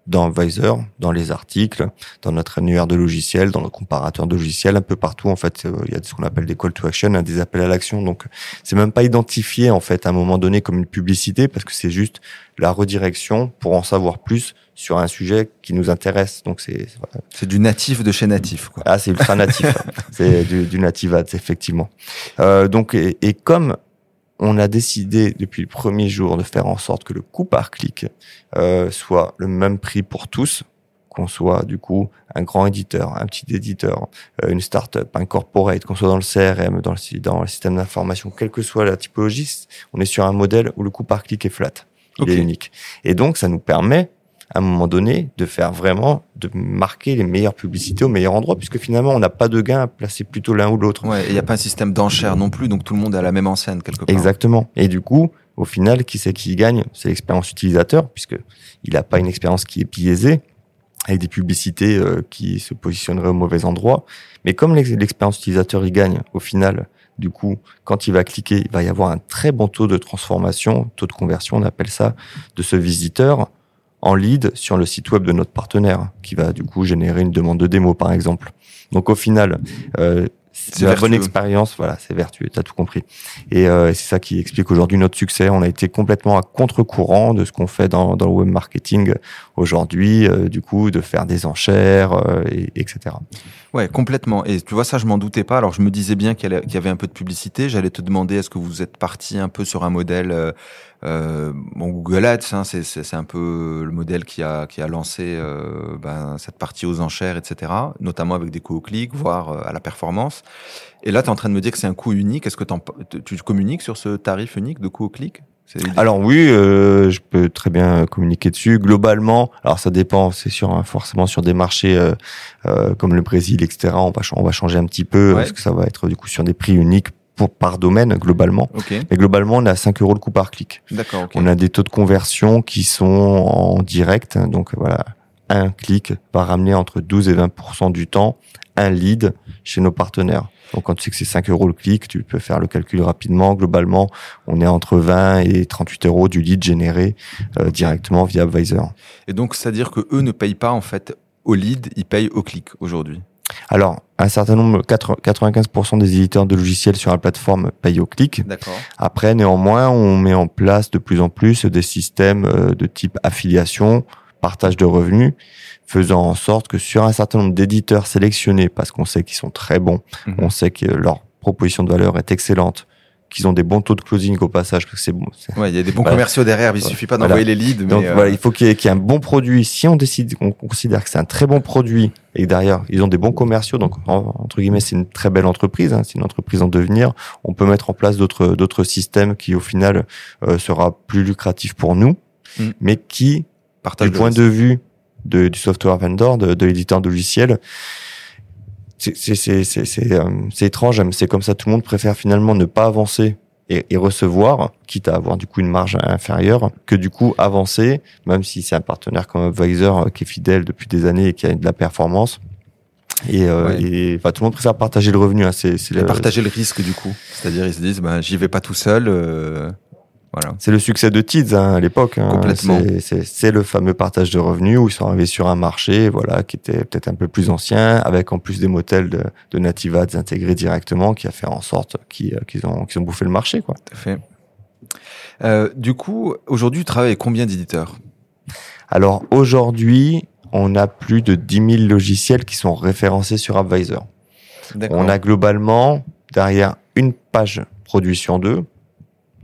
dans Visor, dans les articles, dans notre annuaire de logiciels, dans le comparateur de logiciels, un peu partout en fait, il y a ce qu'on appelle des call to action, hein, des appels à l'action. Donc c'est même pas identifié en fait à un moment donné comme une publicité parce que c'est juste la redirection pour en savoir plus sur un sujet qui nous intéresse. Donc c'est c'est du natif de chez natif quoi. Ah c'est ultra natif, c'est du, du native ads effectivement. Euh, donc et, et comme on a décidé depuis le premier jour de faire en sorte que le coût par clic euh, soit le même prix pour tous, qu'on soit du coup un grand éditeur, un petit éditeur, euh, une start-up, un corporate, qu'on soit dans le CRM, dans le, dans le système d'information, quelle que soit la typologie, on est sur un modèle où le coût par clic est flat, il okay. est unique. Et donc ça nous permet à un moment donné, de faire vraiment, de marquer les meilleures publicités au meilleur endroit, puisque finalement, on n'a pas de gain à placer plutôt l'un ou l'autre. Ouais, il n'y a pas un système d'enchères non plus, donc tout le monde à la même enseigne quelque part. Exactement. Et du coup, au final, qui c'est qui gagne? C'est l'expérience utilisateur, puisque il n'a pas une expérience qui est biaisée avec des publicités euh, qui se positionneraient au mauvais endroit. Mais comme l'expérience utilisateur il gagne, au final, du coup, quand il va cliquer, il va y avoir un très bon taux de transformation, taux de conversion, on appelle ça, de ce visiteur en lead sur le site web de notre partenaire, qui va du coup générer une demande de démo, par exemple. Donc au final, euh, c'est la bonne expérience, voilà, c'est vertueux, t'as tout compris. Et euh, c'est ça qui explique aujourd'hui notre succès. On a été complètement à contre-courant de ce qu'on fait dans, dans, le web marketing aujourd'hui, euh, du coup, de faire des enchères, euh, et, etc. Ouais, complètement. Et tu vois, ça, je m'en doutais pas. Alors, je me disais bien qu'il y avait un peu de publicité. J'allais te demander, est-ce que vous êtes parti un peu sur un modèle euh, euh, bon, Google Ads, hein, c'est un peu le modèle qui a, qui a lancé euh, ben, cette partie aux enchères, etc., notamment avec des coûts au clic, voire euh, à la performance. Et là, tu es en train de me dire que c'est un coût unique. Est-ce que tu communiques sur ce tarif unique de coût au clic? Alors oui, euh, je peux très bien communiquer dessus. Globalement, alors ça dépend, c'est sûr, hein, forcément sur des marchés euh, euh, comme le Brésil, etc. On va, on va changer un petit peu parce que ça va être du coup sur des prix uniques pour, par domaine globalement. Mais globalement, on a 5 euros le coût par clic. D'accord. On a des taux de conversion qui sont en direct. Donc voilà, un clic va ramener entre 12 et 20 du temps un lead chez nos partenaires. Donc quand tu sais que c'est 5 euros le clic, tu peux faire le calcul rapidement. Globalement, on est entre 20 et 38 euros du lead généré euh, directement via Advisor. Et donc, c'est-à-dire que eux ne payent pas en fait au lead, ils payent au clic aujourd'hui? Alors, un certain nombre, 95% des éditeurs de logiciels sur la plateforme payent au clic. Après, néanmoins, on met en place de plus en plus des systèmes euh, de type affiliation, partage de revenus, faisant en sorte que sur un certain nombre d'éditeurs sélectionnés, parce qu'on sait qu'ils sont très bons, mhm. on sait que leur proposition de valeur est excellente, qu'ils ont des bons taux de closing au passage, que c'est bon. Ouais, il y a des bons commerciaux derrière, il suffit pas d'envoyer les leads. Donc voilà, euh, il faut qu'il y, ait un bon produit. Si on décide, on considère que c'est un très bon produit et que derrière ils ont des bons commerciaux, donc entre guillemets c'est une très belle entreprise, hein, c'est une entreprise en devenir. On peut mettre en place d'autres d'autres systèmes qui au final euh, sera plus lucratif pour nous, mm. mais qui, Partage du point de vue de, du software vendor, de, de l'éditeur de logiciel, c'est euh, étrange, hein, c'est comme ça, tout le monde préfère finalement ne pas avancer et, et, recevoir, quitte à avoir du coup une marge inférieure, que du coup avancer, même si c'est un partenaire comme Advisor euh, qui est fidèle depuis des années et qui a de la performance. Et, euh, et tout le monde préfère partager le revenu. Hein, c'est partager le risque du coup. C'est-à-dire ils se disent, bah, j'y vais pas tout seul. Euh, c'est le succès de Tids hein, à l'époque. Hein. Complètement. C'est le fameux partage de revenus où ils sont arrivés sur un marché, voilà, qui était peut-être un peu plus ancien, avec en plus des modèles de, de native ads intégrés directement, qui a fait en sorte qu'ils ont, qu'ils ont bouffé le marché, quoi. Tout à fait. Euh, du coup, aujourd'hui, tu travailles avec combien d'éditeurs? Alors aujourd'hui, on a plus de 10 000 logiciels qui sont référencés sur Advisor. On a globalement derrière une page produit sur deux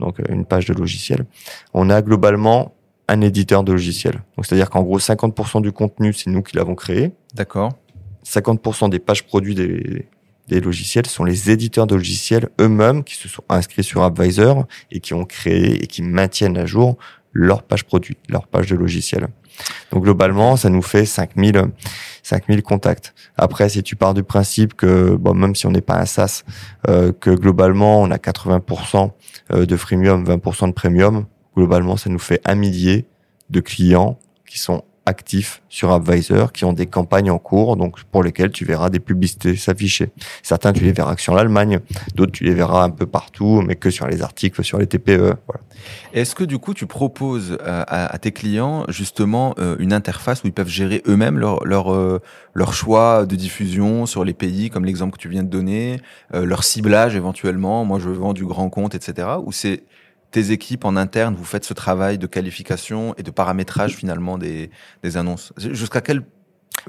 donc euh, une page de logiciel, on a globalement un éditeur de logiciel. Donc c'est-à-dire qu'en gros 50% du contenu c'est nous qui l'avons créé. D'accord. 50% des pages produits des, des logiciels sont les éditeurs de logiciels eux-mêmes qui se sont inscrits sur Advisor et qui ont créé et qui maintiennent à jour leur page produit, leur page de logiciel. Donc globalement, ça nous fait 5000 5000 contacts. Après, si tu pars du principe que bon, même si on n'est pas un SaaS, euh, que globalement on a 80% euh, de freemium, 20% de premium, globalement ça nous fait un millier de clients qui sont actifs sur Advisor qui ont des campagnes en cours, donc pour lesquelles tu verras des publicités s'afficher. Certains, tu les verras que sur l'Allemagne, d'autres, tu les verras un peu partout, mais que sur les articles, sur les TPE. Est-ce que du coup, tu proposes euh, à, tes clients justement euh, une interface où ils peuvent gérer eux-mêmes leur, leur, euh, leur choix de diffusion sur les pays, comme l'exemple que tu viens de donner, leur ciblage éventuellement, moi je vends du grand compte, etc. Ou c'est tes équipes en interne, vous faites ce travail de qualification et de paramétrage finalement des, des annonces Jusqu'à quel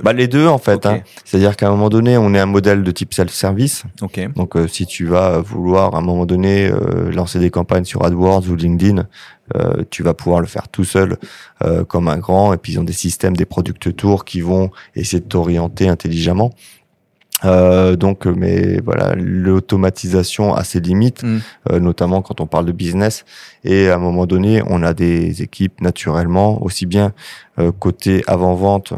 bah les deux en fait. Hein. C'est-à-dire qu'à un moment donné, on est un modèle de type self-service. Okay. Donc euh, si tu vas vouloir à un moment donné euh, lancer des campagnes sur AdWords ou LinkedIn, euh, tu vas pouvoir le faire tout seul comme un grand. Et puis ils ont des systèmes, des product tours qui vont essayer de t'orienter intelligemment. Euh, donc, mais voilà, l'automatisation a ses limites, Mm. euh, notamment quand on parle de business. Et à un moment donné, on a des équipes naturellement, aussi bien côté avant-vente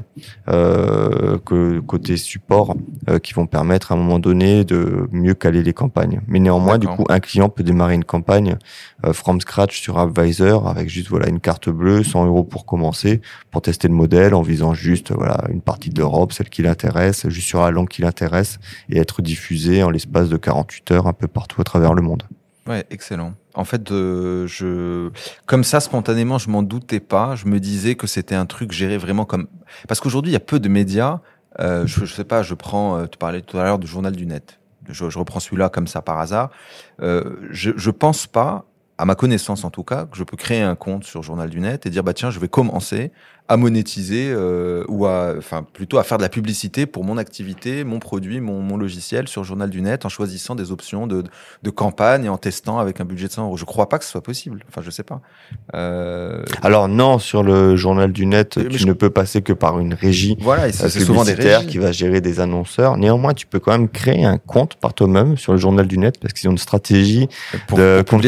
euh, que côté support, euh, qui vont permettre à un moment donné de mieux caler les campagnes. Mais néanmoins, du coup, un client peut démarrer une campagne euh, from scratch sur Advisor avec juste voilà une carte bleue, 100 euros pour commencer, pour tester le modèle en visant juste voilà une partie de l'Europe, celle qui l'intéresse, juste sur la langue qui l'intéresse, et être diffusé en l'espace de 48 heures un peu partout à travers le monde. Ouais, excellent. En fait, je, comme ça, spontanément, je m'en doutais pas. Je me disais que c'était un truc géré vraiment comme, parce qu'aujourd'hui, il y a peu de médias. Euh, je, je sais pas, je prends, euh, tu parlais tout à l'heure du journal du net. Je, je reprends celui-là comme ça par hasard. Euh, je, je pense pas, à ma connaissance en tout cas, que je peux créer un compte sur Journal du Net et dire bah tiens, je vais commencer à monétiser euh, ou à, enfin plutôt à faire de la publicité pour mon activité, mon produit, mon, mon logiciel sur Journal du Net en choisissant des options de, de campagne et en testant avec un budget de 100 euros. Je crois pas que ce soit possible. Enfin, je sais pas. Euh, Alors non, sur le journal du net, Mais tu je- ne peux passer que par une régie voilà, euh, c'est c'est souvent des régies. qui va gérer des annonceurs. Néanmoins, tu peux quand même créer un compte par toi-même sur le journal du net parce qu'ils ont une stratégie pour, de pour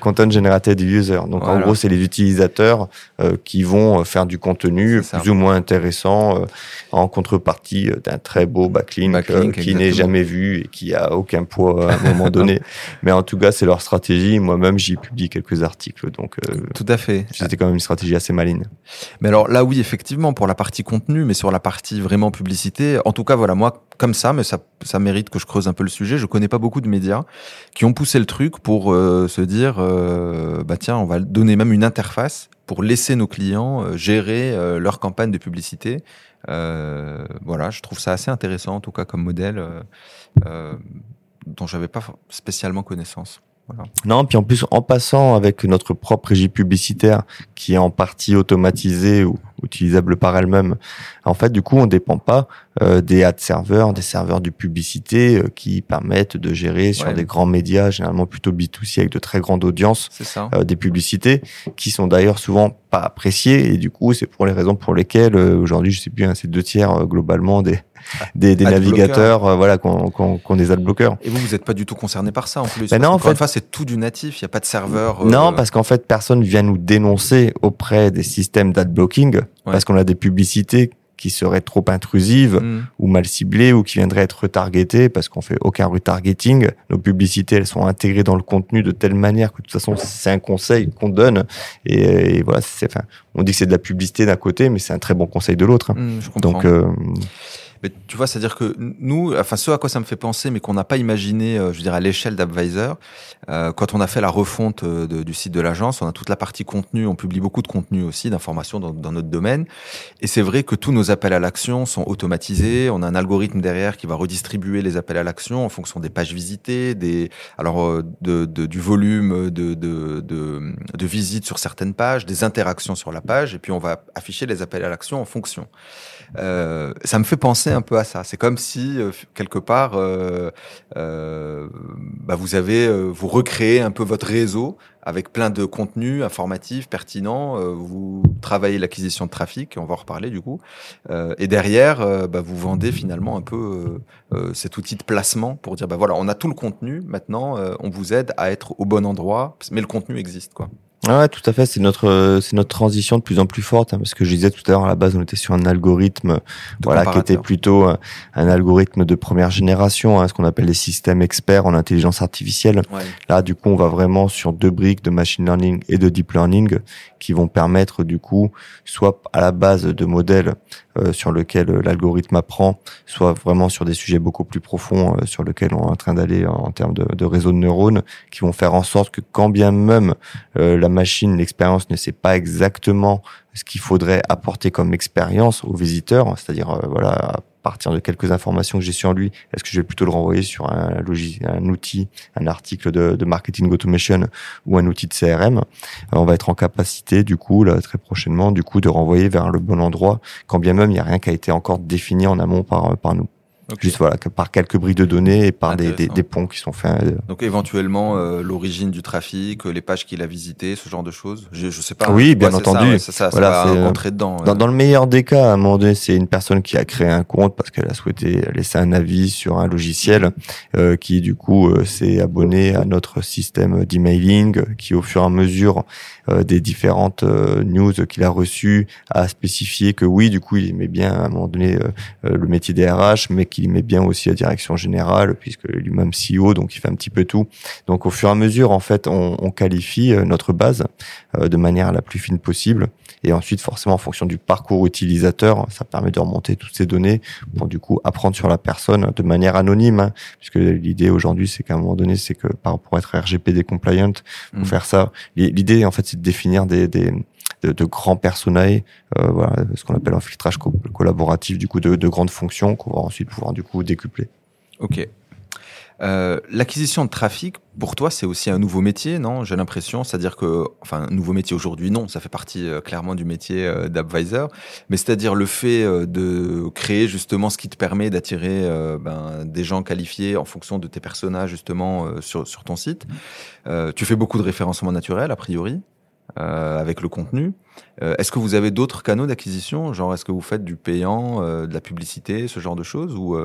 content, generated user. Donc en gros, c'est les utilisateurs euh, qui vont euh, faire du contenu plus ou moins intéressant euh, en contrepartie euh, d'un très beau backlink, Backlink, euh, qui n'est jamais vu et qui a aucun poids à un moment donné. Mais en tout cas, c'est leur stratégie. Moi-même, j'y publie quelques articles. Donc Tout à fait. c'était quand même une stratégie assez maligne. Mais alors là, oui, effectivement, pour la partie contenu, mais sur la partie vraiment publicité, en tout cas, voilà, moi, comme ça, mais ça, ça mérite que je creuse un peu le sujet. Je connais pas beaucoup de médias qui ont poussé le truc pour euh, se dire, euh, bah tiens, on va donner même une interface pour laisser nos clients euh, gérer euh, leur campagne de publicité. Euh, voilà, je trouve ça assez intéressant, en tout cas comme modèle, euh, euh, dont j'avais pas spécialement connaissance. Non, puis en plus, en passant avec notre propre régie publicitaire qui est en partie automatisée ou utilisable par elle-même, en fait, du coup, on dépend pas euh, des ad serveurs, des serveurs de publicité euh, qui permettent de gérer sur Ouais. des grands médias, généralement plutôt B2C avec de très grandes audiences, ça. euh, des publicités qui sont d'ailleurs souvent pas appréciées et du coup, c'est pour les raisons pour lesquelles euh, aujourd'hui, je sais plus, hein, c'est deux tiers euh, globalement des des, navigateurs, euh, voilà, qu'on qu'on qu'on des adblockers. Et vous, vous n'êtes pas du tout concerné par ça en plus. Ben non, en fait- c'est tout du natif. Il n'y a pas de serveur. euh, Non, parce qu'en fait, personne vient nous dénoncer auprès des systèmes d'adblocking parce qu'on a des publicités qui seraient trop intrusives hmm. ou mal ciblées ou qui viendraient être retargetées parce qu'on fait aucun retargeting. Nos publicités, elles sont intégrées dans le contenu de telle manière que de toute façon, c'est un conseil qu'on donne. Et, et voilà, c'est, enfin, on dit que c'est de la publicité d'un côté, mais c'est un très bon conseil de l'autre. je comprends. Donc, euh, Mais tu vois, c'est-à-dire que nous, enfin, ce à quoi ça me fait penser, mais qu'on n'a pas imaginé, euh, je veux dire, à l'échelle d'Advisor, euh, quand on a fait la refonte euh, du site de l'agence, on a toute la partie contenu, on publie beaucoup de contenu aussi, d'informations dans, notre domaine. Et c'est vrai que tous nos appels à l'action sont automatisés. On a un algorithme derrière qui va redistribuer les appels à l'action en fonction des pages visitées, des, alors, euh, du volume de, de, de, de visites sur certaines pages, des interactions sur la page, et puis on va afficher les appels à l'action en fonction. Euh, ça me fait penser un peu à ça. C'est comme si euh, quelque part, euh, euh, bah, vous avez, euh, vous recréez un peu votre réseau avec plein de contenus informatifs pertinents. vous travaillez l'acquisition de trafic, on va en reparler du coup. Et derrière, bah, vous vendez finalement un peu cet outil de placement pour dire, bah voilà, on a tout le contenu. Maintenant, on vous aide à être au bon endroit, mais le contenu existe, quoi. Ouais, tout à fait. C'est notre, euh, c'est notre transition de plus en plus forte, hein, parce que je disais tout à l'heure, à la base, on était sur un algorithme, De voilà, qui était plutôt un, un algorithme de première génération, hein, ce qu'on appelle les systèmes experts en intelligence artificielle. Ouais. Là, du coup, on va vraiment sur deux briques de machine learning et de deep learning qui vont permettre, du coup, soit à la base de modèles euh, sur lesquels euh, l'algorithme apprend, soit vraiment sur des sujets beaucoup plus profonds euh, sur lesquels on est en train d'aller en, termes de, réseau de neurones, qui vont faire en sorte que quand bien même la machine, l'expérience ne sait pas exactement ce qu'il faudrait apporter comme expérience au visiteur, c'est-à-dire voilà partir de quelques informations que j'ai sur lui, est-ce que je vais plutôt le renvoyer sur un logiciel, un outil, un article de, de marketing automation ou un outil de CRM Euh, On va être en capacité du coup là très prochainement du coup de renvoyer vers le bon endroit, quand bien même il n'y a rien qui a été encore défini en amont par par nous. Juste voilà, que par quelques briques de données et par des, des, des, ponts qui sont faits. Euh. Donc éventuellement euh, l'origine du trafic, les pages qu'il a visitées, ce genre de choses. Je, je sais pas. Oui, bien entendu. Ça, ça, voilà, ça va rentrer dedans. Dans, dans, le meilleur des cas, à un moment donné, c'est une personne qui a créé un compte parce qu'elle a souhaité laisser un avis sur un logiciel euh, qui du coup s'est abonné à notre système d'emailing, qui au fur et à mesure des différentes news qu'il a reçues a spécifié que oui, du coup, il aimait bien à un moment donné le métier des RH, mais qu'il met bien aussi la direction générale, puisque lui-même CEO, donc il fait un petit peu tout. Donc au fur et à mesure, en fait, on, on qualifie euh, notre base euh, de manière la plus fine possible. Et ensuite, forcément, en fonction du parcours utilisateur, ça permet de remonter toutes ces données pour du coup apprendre sur la personne de manière anonyme, hein, puisque l'idée aujourd'hui, c'est qu'à un moment donné, c'est que pour être RGPD compliant, pour mmh. faire ça, l'idée en fait, c'est de définir des, des de, de grands personnages, euh, voilà, ce qu'on appelle un filtrage collaboratif du coup de, de grandes fonctions qu'on va ensuite pouvoir du coup décupler. Ok. Euh, L'acquisition de trafic, pour toi, c'est aussi un nouveau métier, non? J'ai l'impression, c'est-à-dire que, enfin, nouveau métier aujourd'hui, non, ça fait partie euh, clairement du métier euh, d'advisor, mais c'est-à-dire le fait euh, de créer justement ce qui te permet d'attirer ben, des gens qualifiés en fonction de tes personnages justement sur, sur ton site. tu fais beaucoup de référencement naturel, a priori avec le contenu. Est-ce que vous avez d'autres canaux d'acquisition? Genre, est-ce que vous faites du payant, de la publicité, ce genre de choses? Ou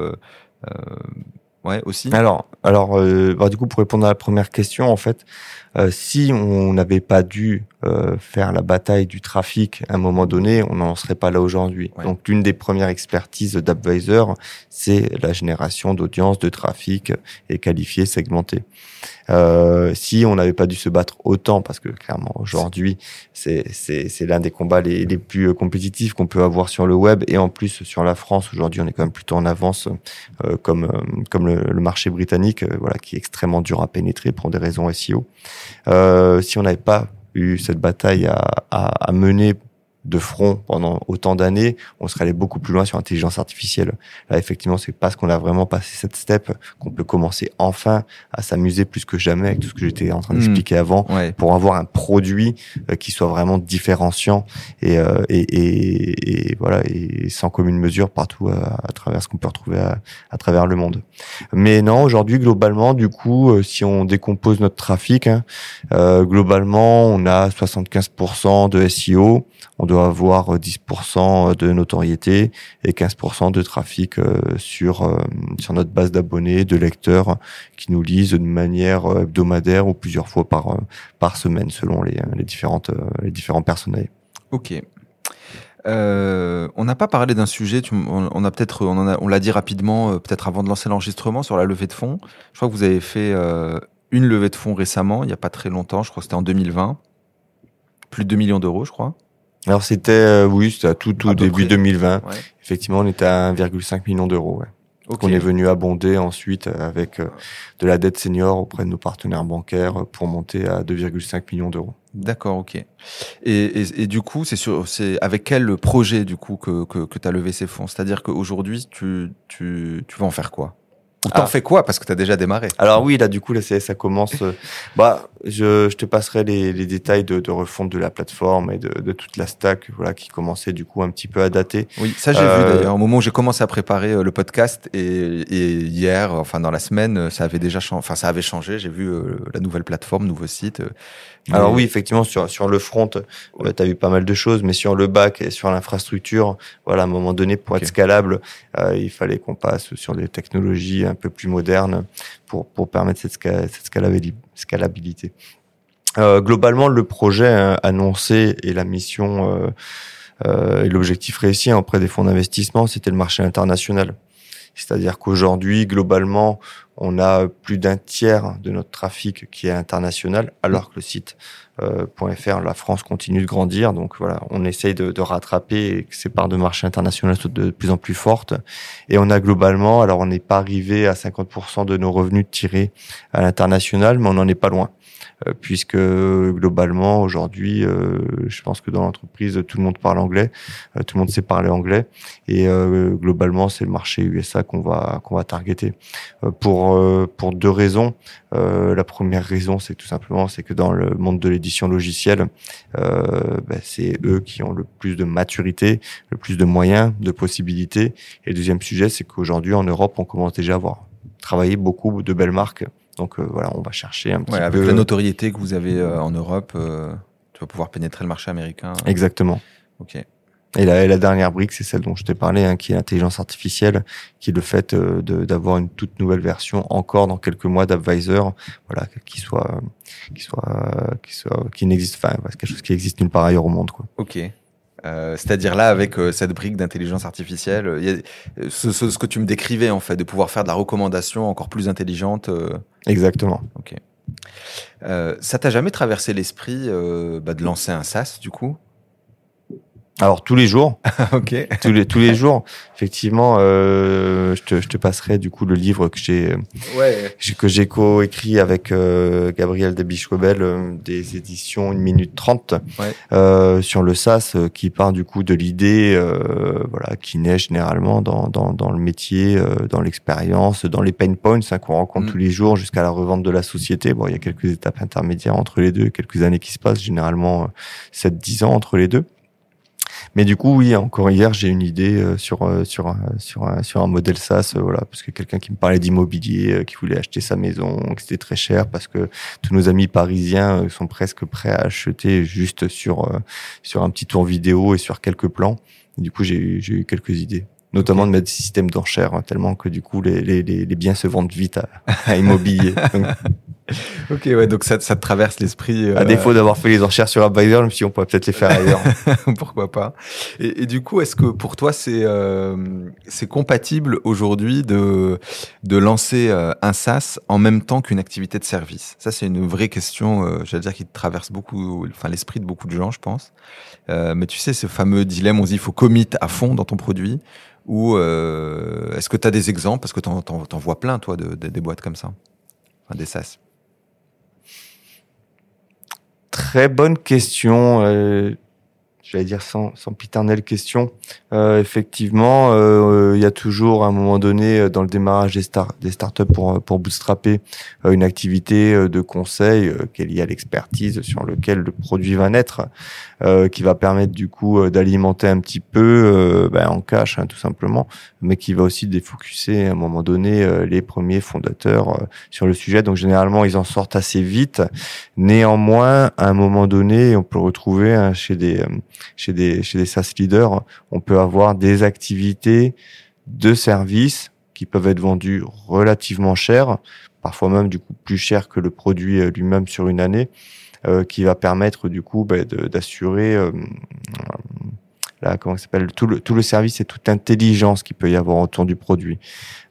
ouais, aussi. Alors, alors bah, du coup, pour répondre à la première question, en fait, si on n'avait pas dû faire la bataille du trafic à un moment donné, on n'en serait pas là aujourd'hui. Ouais. Donc, l'une des premières expertises d'Advisor, c'est la génération d'audience, de trafic et qualifié, segmenté. Euh, si on n'avait pas dû se battre autant, parce que clairement aujourd'hui c'est c'est l'un des combats les, les plus compétitifs qu'on peut avoir sur le web et en plus sur la France aujourd'hui on est quand même plutôt en avance euh, comme euh, comme le, le, marché britannique euh, voilà qui est extrêmement dur à pénétrer pour des raisons SEO. Euh, si on n'avait pas eu cette bataille à, à, à mener de front pendant autant d'années, on serait allé beaucoup plus loin sur l'intelligence artificielle. Là, effectivement, c'est parce qu'on a vraiment passé cette step qu'on peut commencer enfin à s'amuser plus que jamais avec tout ce que j'étais en train mmh. d'expliquer mmh. avant, ouais. pour avoir un produit euh, qui soit vraiment différenciant et, euh, et, et, et, voilà et sans commune mesure partout à, à travers ce qu'on peut retrouver à, à, travers le monde. Mais non, aujourd'hui, globalement, du coup, euh, si on décompose notre trafic, hein, euh, globalement, on a 75% de SEO on doit avoir 10% de notoriété et 15% de trafic euh, sur euh, sur notre base d'abonnés, de lecteurs qui nous lisent de manière euh, hebdomadaire ou plusieurs fois par par semaine selon les, les différentes les différents personnels. Ok. Euh, on n'a pas parlé d'un sujet. On, a peut-être, on, l'a dit rapidement, peut-être avant de lancer l'enregistrement sur la levée de fonds. Je crois que vous avez fait euh, une levée de fonds récemment, il n'y a pas très longtemps. Je crois que c'était en 2020, plus de 2 millions d'euros, je crois. Alors c'était euh, oui, c'était à tout tout à début 2020. Ouais. Effectivement, on était à 1,5 million d'euros. Ouais. Okay. On est venu abonder ensuite avec euh, de la dette senior auprès de nos partenaires bancaires pour monter à 2,5 millions d'euros. D'accord, ok. Et, et, et, du coup, c'est sur, c'est avec quel projet du coup que que, que tu as levé ces fonds? C'est-à-dire qu'aujourd'hui, tu, tu tu vas en faire quoi? Ou t'en ah. fais quoi Parce que tu as déjà démarré. Alors oui, là du coup, là, ça commence. Euh, bah, je, je, te passerai les, les détails de, de, refonte de la plateforme et de, de, toute la stack, voilà, qui commençait du coup un petit peu à dater. Oui, ça j'ai euh... vu d'ailleurs. Au moment où j'ai commencé à préparer euh, le podcast et, et, hier, enfin dans la semaine, ça avait déjà changé. Enfin, ça avait changé. J'ai vu euh, la nouvelle plateforme, nouveau site. Alors oui, effectivement, sur sur le front, tu as vu pas mal de choses, mais sur le back et sur l'infrastructure, voilà, à un moment donné, pour okay. être scalable, il fallait qu'on passe sur des technologies un peu plus moderne pour, permettre cette, scalabilité. Euh, globalement, le projet annoncé et la mission euh, euh, et l'objectif réussi auprès des fonds d'investissement, c'était le marché international. C'est-à-dire qu'aujourd'hui, globalement, on a plus d'un tiers de notre trafic qui est international, alors que le site euh, .fr, la France continue de grandir. Donc voilà, on essaye de, rattraper et que ces parts de marché international soient de plus en plus fortes. Et on a globalement, alors on n'est pas arrivé à 50% de nos revenus tirés à l'international, mais on n'en est pas loin. Euh, puisque globalement aujourd'hui, euh, je pense que dans l'entreprise tout le monde parle anglais, euh, tout le monde sait parler anglais, et globalement c'est le marché USA qu'on va qu'on va targeter pour pour deux raisons. la première raison, c'est tout simplement c'est que dans le monde de l'édition logicielle, ben, c'est eux qui ont le plus de maturité, le plus de moyens, de possibilités. Et le deuxième sujet, c'est qu'aujourd'hui en Europe, on commence déjà à avoir travaillé beaucoup de belles marques. Donc voilà, on va chercher un petit ouais, peu. Avec la notoriété que vous avez en Europe, tu vas pouvoir pénétrer le marché américain. Exactement. Ok. Et la, la dernière brique, c'est celle dont je t'ai parlé, hein, qui est l'intelligence artificielle, qui est le fait euh, d'avoir une toute nouvelle version encore dans quelques mois d'Advisor, voilà, qui soit, qui soit, qui soit, qui n'existe, enfin, quelque chose qui existe nulle part ailleurs au monde, quoi. Ok. Euh, C'est-à-dire là, avec euh, cette brique d'intelligence artificielle, il y a ce, ce, ce, que tu me décrivais en fait, de pouvoir faire de la recommandation encore plus intelligente. Euh... Exactement. Ok. Euh, ça t'a jamais traversé l'esprit euh, bah, de lancer un SaaS du coup? Alors tous les jours, ok. tous les tous les jours, effectivement, euh, je te je te passerai du coup le livre que j'ai ouais. que j'ai co-écrit avec euh, Gabriel Debichwebel euh, des éditions 1 minute 30 ouais. euh, sur le SaaS euh, qui part du coup de l'idée euh, voilà qui naît généralement dans dans dans le métier, dans l'expérience, dans les pain points hein, qu'on rencontre Mm. tous les jours jusqu'à la revente de la société. Bon, il y a quelques étapes intermédiaires entre les deux, quelques années qui se passent, généralement 7 10 ans entre les deux. Mais du coup, oui, encore hier, j'ai une idée euh, sur euh, sur un, sur un, sur un modèle SaaS, euh, voilà, parce que quelqu'un qui me parlait d'immobilier, qui voulait acheter sa maison, que c'était très cher, parce que tous nos amis parisiens sont presque prêts à acheter juste sur sur un petit tour vidéo et sur quelques plans. Et du coup, j'ai eu j'ai eu quelques idées, notamment de mettre des systèmes d'enchères, hein, tellement que du coup, les, les, les, les biens se vendent vite à, à immobilier. Donc, Ok, ouais, donc ça, ça te traverse l'esprit. euh, à défaut d'avoir fait les enchères sur Advisor, je me suis dit, on pourrait peut-être les faire ailleurs. Pourquoi pas et, et du coup, est-ce que pour toi, c'est euh, c'est compatible aujourd'hui de, de lancer euh, un SaaS en même temps qu'une activité de service? Ça, c'est une vraie question, euh, j'allais dire, qui te traverse beaucoup, enfin l'esprit de beaucoup de gens, je pense. Euh, mais tu sais, ce fameux dilemme, on se dit, il faut commit à fond dans ton produit ou euh, est-ce que tu as des exemples? Parce que t'en en, vois plein, toi, de, de, des boîtes comme ça, enfin, des SaaS. Très bonne question. Euh, J'allais dire sans, sans piternelle question. Euh, effectivement, euh, il y a toujours à un moment donné euh, dans le démarrage des, start, des startups pour pour bootstrapper euh, une activité euh, de conseil euh, qui est liée à l'expertise sur lequel le produit va naître, euh, qui va permettre du coup euh, d'alimenter un petit peu euh, ben, en cash hein, tout simplement, mais qui va aussi défocuser à un moment donné euh, les premiers fondateurs euh, sur le sujet. Donc généralement ils en sortent assez vite. Néanmoins, à un moment donné, on peut retrouver hein, chez des euh, chez des chez des SaaS leaders, on peut avoir des activités de services qui peuvent être vendues relativement cher, parfois même du coup plus cher que le produit euh, lui-même sur une année, euh, qui va permettre du coup bah, d'assurer euh, là comment s'appelle tout le tout le service et toute intelligence qu'il peut y avoir autour du produit.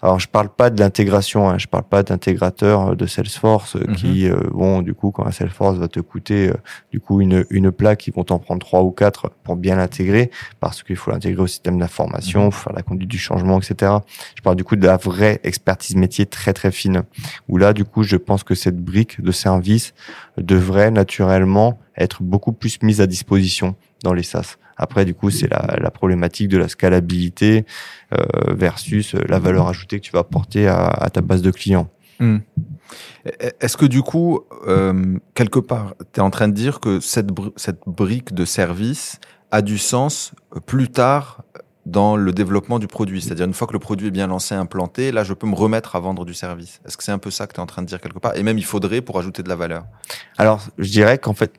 Alors je parle pas de l'intégration, hein, je parle pas d'intégrateurs euh, de Salesforce euh, Mhm. qui euh, vont du coup quand un Salesforce va te coûter euh, du coup une une plaque, ils vont t'en prendre trois ou quatre pour bien l'intégrer parce qu'il faut l'intégrer au système d'information, Mhm. faire la conduite du changement, etc. Je parle du coup de la vraie expertise métier très très fine où là du coup je pense que cette brique de service devrait naturellement être beaucoup plus mise à disposition dans les SaaS. Après, du coup, c'est la, la problématique de la scalabilité euh, versus la valeur ajoutée que tu vas apporter à, à ta base de clients. Hmm. Est-ce que du coup, euh, quelque part, tu es en train de dire que cette, bri- cette brique de service a du sens plus tard dans le développement du produit? C'est-à-dire une fois que le produit est bien lancé, implanté, là je peux me remettre à vendre du service. Est-ce que c'est un peu ça que tu es en train de dire quelque part? Et même il faudrait pour ajouter de la valeur. Alors, je dirais qu'en fait,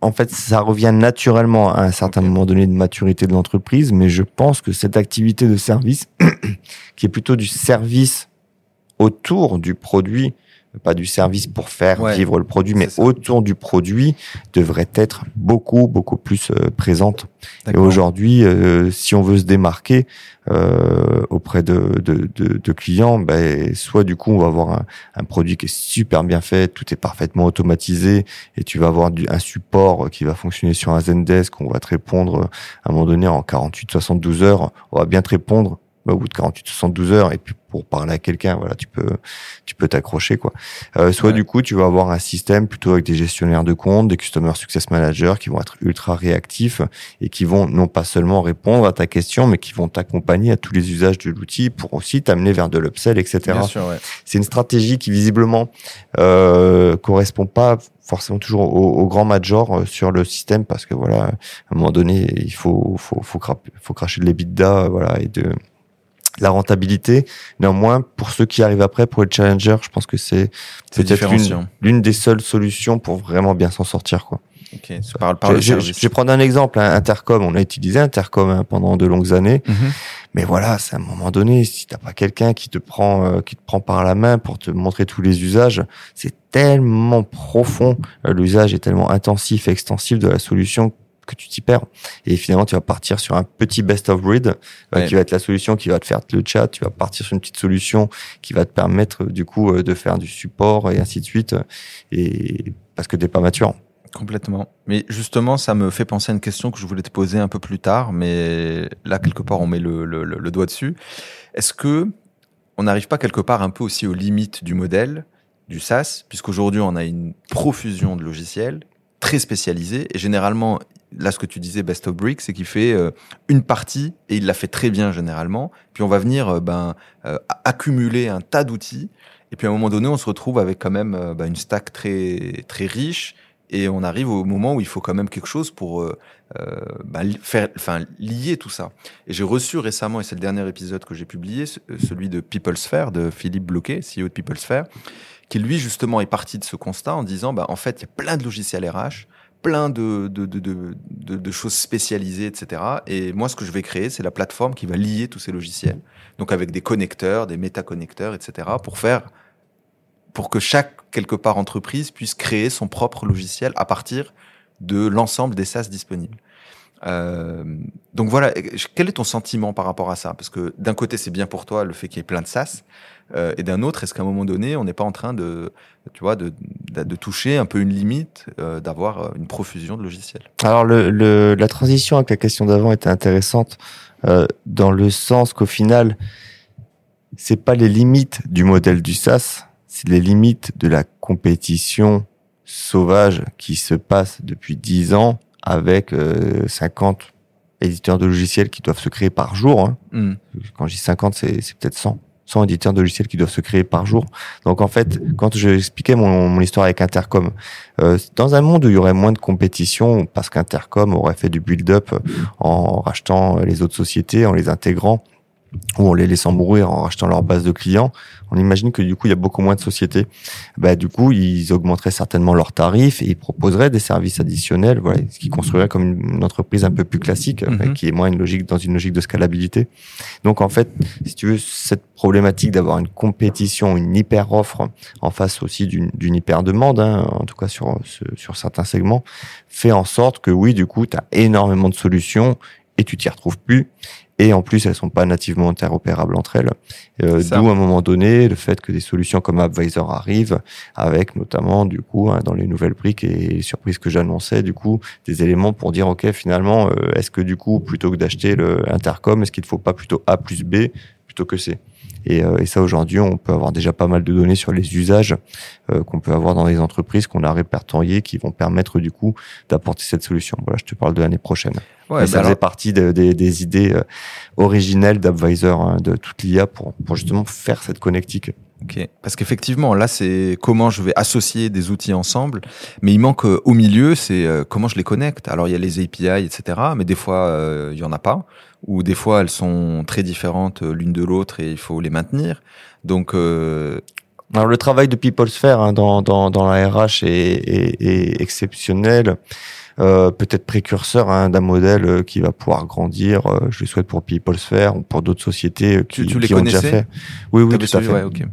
en fait, ça revient naturellement à un certain moment donné de maturité de l'entreprise, mais je pense que cette activité de service, qui est plutôt du service autour du produit, pas du service pour faire Ouais, vivre le produit, mais autour du produit, devrait être beaucoup, beaucoup plus euh, présente. Et aujourd'hui, euh, si on veut se démarquer euh, auprès de, de, de, de clients, ben, soit du coup on va avoir un, un produit qui est super bien fait, tout est parfaitement automatisé, et tu vas avoir du, un support qui va fonctionner sur un Zendesk, on va te répondre à un moment donné en 48-72 heures, on va bien te répondre au bout de 48 72 heures et puis pour parler à quelqu'un voilà tu peux tu peux t'accrocher quoi. Euh, soit du coup tu vas avoir un système plutôt avec des gestionnaires de compte des customer success managers qui vont être ultra réactifs et qui vont non pas seulement répondre à ta question mais qui vont t'accompagner à tous les usages de l'outil pour aussi t'amener vers de l'upsell etc c'est une stratégie qui visiblement euh, correspond pas forcément toujours au, au, grand major euh, sur le système parce que voilà à un moment donné il faut faut faut, faut cracher de l'EBITDA voilà et de la rentabilité. Néanmoins, pour ceux qui arrivent après, pour les challengers, je pense que c'est peut-être l'une des seules solutions pour vraiment bien s'en sortir. Quoi. Okay, par, par je, je, vais prendre un exemple. Hein, Intercom, on a utilisé Intercom hein, pendant de longues années, mhm. mais voilà, c'est à un moment donné, si t'as pas quelqu'un qui te prend, euh, qui te prend par la main pour te montrer tous les usages, c'est tellement profond, euh, l'usage est tellement intensif et extensif de la solution que tu t'y perds. Et finalement, tu vas partir sur un petit best of breed euh, qui va être la solution qui va te faire le chat. Tu vas partir sur une petite solution qui va te permettre du coup euh, de faire du support et ainsi de suite. Et parce que t'es pas mature. Complètement. Mais justement, ça me fait penser à une question que je voulais te poser un peu plus tard, mais là quelque part on met le, le, le doigt dessus. Est-ce que on n'arrive pas quelque part un peu aussi aux limites du modèle du SaaS, puisqu'aujourd'hui on a une profusion de logiciels très spécialisés et généralement là, ce que tu disais, Best of Brick, c'est qu'il fait euh, une partie et il la fait très bien généralement. Puis on va venir euh, ben, euh, accumuler un tas d'outils. Et puis à un moment donné, on se retrouve avec quand même ben, une stack très très riche. Et on arrive au moment où il faut quand même quelque chose pour ben, faire, enfin lier tout ça. Et j'ai reçu récemment, et c'est le dernier épisode que j'ai publié, celui de People Sphere de Philippe Bloquet, CEO de People Sphere, qui lui justement est parti de ce constat en disant, bah, en fait, il y a plein de logiciels RH plein de, de, de, choses spécialisées, etc. Et moi, ce que je vais créer, c'est la plateforme qui va lier tous ces logiciels. Donc avec des connecteurs, des méta-connecteurs, etc. pour faire, pour que chaque, quelque part, entreprise puisse créer son propre logiciel à partir de l'ensemble des SaaS disponibles. Euh, donc voilà, quel est ton sentiment par rapport à ça? Parce que d'un côté, c'est bien pour toi le fait qu'il y ait plein de SaaS, euh, et d'un autre, est-ce qu'à un moment donné, on n'est pas en train de, tu vois, de, de, toucher un peu une limite, euh, d'avoir euh, une profusion de logiciels? Alors le, le, la transition avec la question d'avant était intéressante euh, dans le sens qu'au final, c'est pas les limites du modèle du SaaS, c'est les limites de la compétition sauvage qui se passe depuis 10 ans avec 50 éditeurs de logiciels qui doivent se créer par jour. Hein. Hmm. Quand je dis 50, c'est peut-être 100. 100 éditeurs de logiciels qui doivent se créer par jour. Donc en fait, quand je expliquais mon, mon histoire avec Intercom, euh, dans un monde où il y aurait moins de compétition, parce qu'Intercom aurait fait du build-up en rachetant les autres sociétés, en les intégrant, ou en les laissant mourir en rachetant leur base de clients, on imagine que du coup il y a beaucoup moins de sociétés. Bah du coup ils augmenteraient certainement leurs tarifs et ils proposeraient des services additionnels, voilà, ce qui construirait comme une entreprise un peu plus classique, mhm. qui est moins une logique dans une logique de scalabilité. Donc en fait, si tu veux cette problématique d'avoir une compétition, une hyper offre en face aussi d'une hyper demande, hein, en tout cas sur sur certains segments, fait en sorte que oui du coup tu as énormément de solutions et tu t'y retrouves plus et en plus elles sont pas nativement interopérables entre elles. Euh, D'où à un moment donné le fait que des solutions comme Advisor arrivent, avec notamment du coup hein, dans les nouvelles briques et les surprises que j'annonçais, du coup des éléments pour dire ok finalement euh, est-ce que du coup plutôt que d'acheter le intercom, est-ce qu'il ne faut pas plutôt A plus B plutôt que C? Et, euh, et, ça, aujourd'hui, on peut avoir déjà pas mal de données sur les usages euh, qu'on peut avoir dans les entreprises qu'on a répertoriées qui vont permettre du coup d'apporter cette solution. Voilà, je te parle de l'année prochaine. Ouais, ça faisait partie de, des idées euh, originelles d'Advisor, hein, de toute l'IA pour, pour justement faire cette connectique. Ok, parce qu'effectivement, là, c'est comment je vais associer des outils ensemble, mais il manque au milieu, c'est comment je les connecte. Alors, il y a les API, etc., mais des fois, il y en a pas ou des fois elles sont très différentes euh, l'une de l'autre et il faut les maintenir. Donc euh... alors le travail de PeopleSphere hein, dans, dans, dans la RH est, est, est exceptionnel. Euh, peut-être précurseur hein, d'un modèle euh, qui va pouvoir grandir. Euh, je le souhaite pour PeopleSphere ou pour d'autres sociétés qui, tu, les qui ont déjà fait. Oui, oui, tout à fait. Ouais, okay.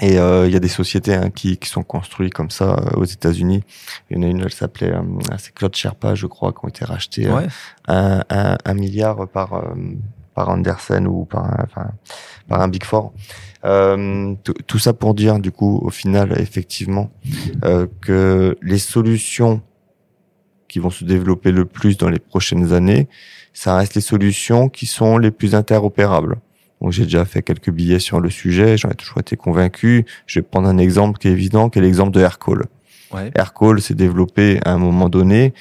Et euh, il y a des sociétés hein, qui, qui sont construites comme ça euh, aux États-Unis. Il y en a une, elle s'appelait, euh, c'est Claude Sherpa, je crois, qui ont été rachetés ouais. un, un, un, milliard par par Andersen ou par un, enfin, par un Big Four. tout ça pour dire, du coup, au final, effectivement, que les solutions qui vont se développer le plus dans les prochaines années, ça reste les solutions qui sont les plus interopérables. Donc j'ai déjà fait quelques billets sur le sujet, j'en ai toujours été convaincu. Je vais prendre un exemple qui est évident, qui est l'exemple de Aircall. Ouais. Aircall s'est développé à un moment donné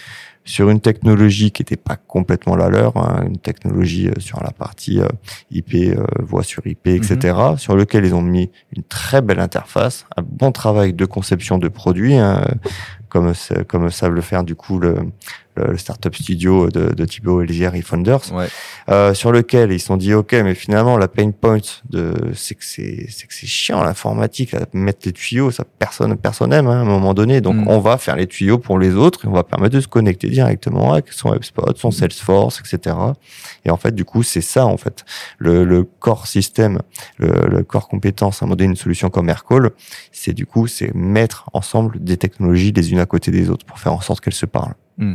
sur une technologie qui n'était pas complètement la leur, hein, une technologie euh, sur la partie euh, IP, euh, voix sur IP, etc., mhm. sur lequel ils ont mis une très belle interface, un bon travail de conception de produits, hein, comme comme savent le faire du coup le, le startup studio de, de Thibaut Elzière et Founders, ouais. euh, sur lequel ils se sont dit ok, mais finalement la pain point de c'est que c'est c'est que c'est chiant l'informatique, mettre les tuyaux, ça personne personne aime hein, à un moment donné, donc mm. on va faire les tuyaux pour les autres et on va permettre de se connecter directement avec son HubSpot, son. Salesforce, etc. Et en fait du coup c'est ça en fait le, le core système, le, le core compétence à un moment donné une solution comme Aircall, c'est du coup c'est mettre ensemble des technologies les unes à côté des autres pour faire en sorte qu'elles se parlent. Mm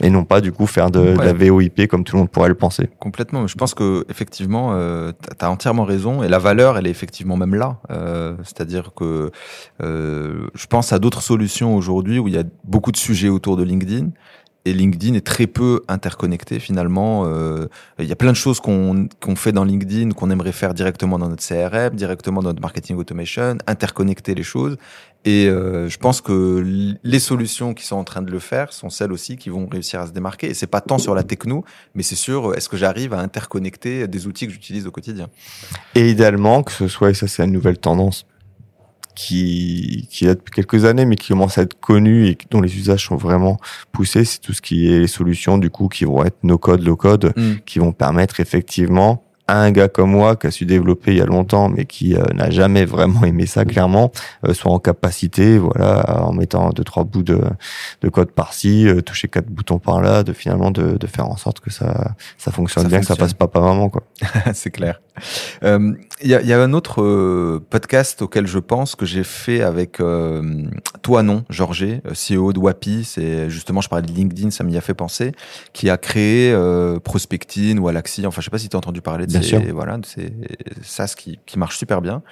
et non pas du coup faire de, la VOIP comme tout le monde pourrait le penser. Complètement. Je pense que effectivement, euh, tu as entièrement raison et la valeur, elle est effectivement même là. Euh, C'est-à-dire que euh, je pense à d'autres solutions aujourd'hui où il y a beaucoup de sujets autour de LinkedIn et LinkedIn est très peu interconnecté finalement. Euh, il y a plein de choses qu'on fait dans LinkedIn qu'on aimerait faire directement dans notre CRM, directement dans notre marketing automation, interconnecter les choses. Et euh, je pense que les solutions qui sont en train de le faire sont celles aussi qui vont réussir à se démarquer. Et c'est pas tant sur la techno, mais c'est sur est-ce que j'arrive à interconnecter des outils que j'utilise au quotidien. Et idéalement que ce soit, et ça c'est une nouvelle tendance, qui, qui a depuis quelques années, mais qui commence à être connu et dont les usages sont vraiment poussés, c'est tout ce qui est les solutions du coup qui vont être no code, low code, mm. qui vont permettre effectivement un gars comme moi qui a su développer il y a longtemps mais qui euh, n'a jamais vraiment aimé ça clairement euh, soit en capacité voilà en mettant deux trois bouts de, de code par-ci euh, toucher quatre boutons par-là de finalement de, de, faire en sorte que ça ça fonctionne bien que ça passe pas pas vraiment quoi. C'est clair il y, a, y, a, un autre podcast auquel je pense que j'ai fait avec toi non Georges CEO de Wapi. C'est justement je parlais de LinkedIn ça m'y a fait penser qui a créé Prospectine ou Alaxi. Enfin je sais pas si tu as entendu parler de et voilà, c'est SaaS qui, qui marche super bien.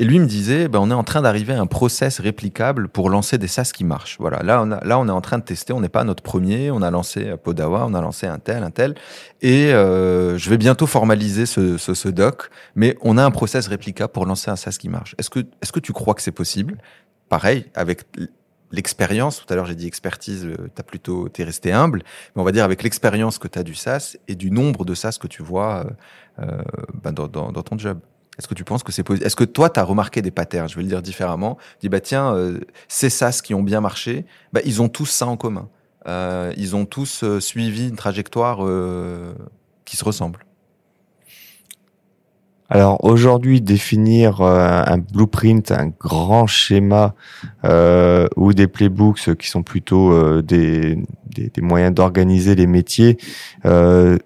Et lui me disait, ben, on est en train d'arriver à un process réplicable pour lancer des SaaS qui marchent. Voilà, là on, est en train de tester, on n'est pas notre premier, on a lancé Podawa, on a lancé un tel, un tel, et euh, je vais bientôt formaliser ce, doc, mais on a un process réplicable pour lancer un SaaS qui marche. Est-ce que, est-ce que tu crois que c'est possible? Pareil, avec l'expérience, tout à l'heure j'ai dit expertise, euh, t'as plutôt t'es resté humble, mais on va dire avec l'expérience que tu as du SaaS et du nombre de SaaS que tu vois euh, euh dans, dans, ton job. Est-ce que tu penses que c'est Est-ce que toi tu as remarqué des patterns? Je vais le dire différemment. Dis bah tiens, euh, ces SaaS qui ont bien marché, bah ils ont tous ça en commun. Euh, ils ont tous suivi une trajectoire qui se ressemble. Alors aujourd'hui, définir euh, un blueprint, un grand schéma euh, ou des playbooks qui sont plutôt euh, des, des, moyens d'organiser les métiers, euh,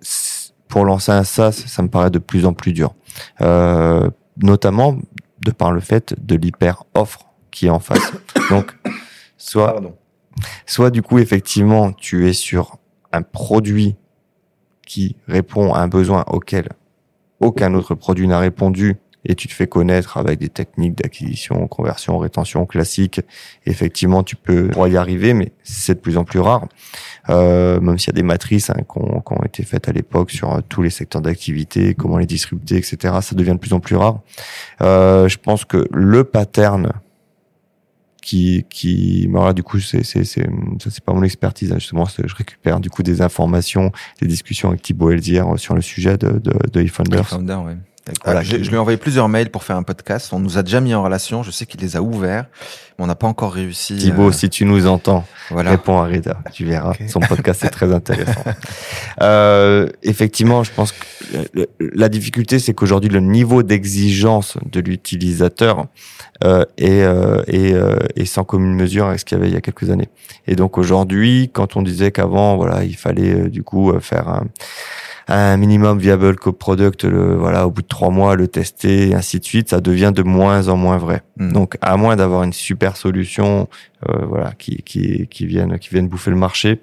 pour lancer un SaaS, ça me paraît de plus en plus dur. notamment de par le fait de l'hyper offre qui est en face. Donc, soit, soit du coup effectivement, tu es sur un produit qui répond à un besoin auquel aucun autre produit n'a répondu et tu te fais connaître avec des techniques d'acquisition, conversion, rétention classiques. Effectivement, tu peux y arriver, mais c'est de plus en plus rare. Euh, même s'il y a des matrices hein, qui, ont, été faites à l'époque sur euh, tous les secteurs d'activité, comment les disrupter, etc., ça devient de plus en plus rare. Euh, je pense que le pattern qui qui voilà, du coup c'est c'est c'est ça c'est pas mon expertise hein, justement je récupère du coup des informations des discussions avec Thibaut Elzière sur le sujet de de, de eFounders. ouais. Voilà, je, je, lui ai envoyé plusieurs mails pour faire un podcast. On nous a déjà mis en relation. Je sais qu'il les a ouverts, mais on n'a pas encore réussi. Thibaut, euh... si tu nous entends, voilà. réponds à Reda. Tu verras. Son podcast est très intéressant. euh, effectivement, je pense que la difficulté, c'est qu'aujourd'hui, le niveau d'exigence de l'utilisateur euh, est, euh, est, euh, est, sans commune mesure avec ce qu'il y avait il y a quelques années. Et donc aujourd'hui, quand on disait qu'avant, voilà, il fallait du coup faire un un minimum viable co-product, le, voilà, au bout de trois mois, le tester, et ainsi de suite, ça devient de moins en moins vrai. Hmm. Donc, à moins d'avoir une super solution, euh, voilà, qui, qui, qui viennent, qui viennent bouffer le marché.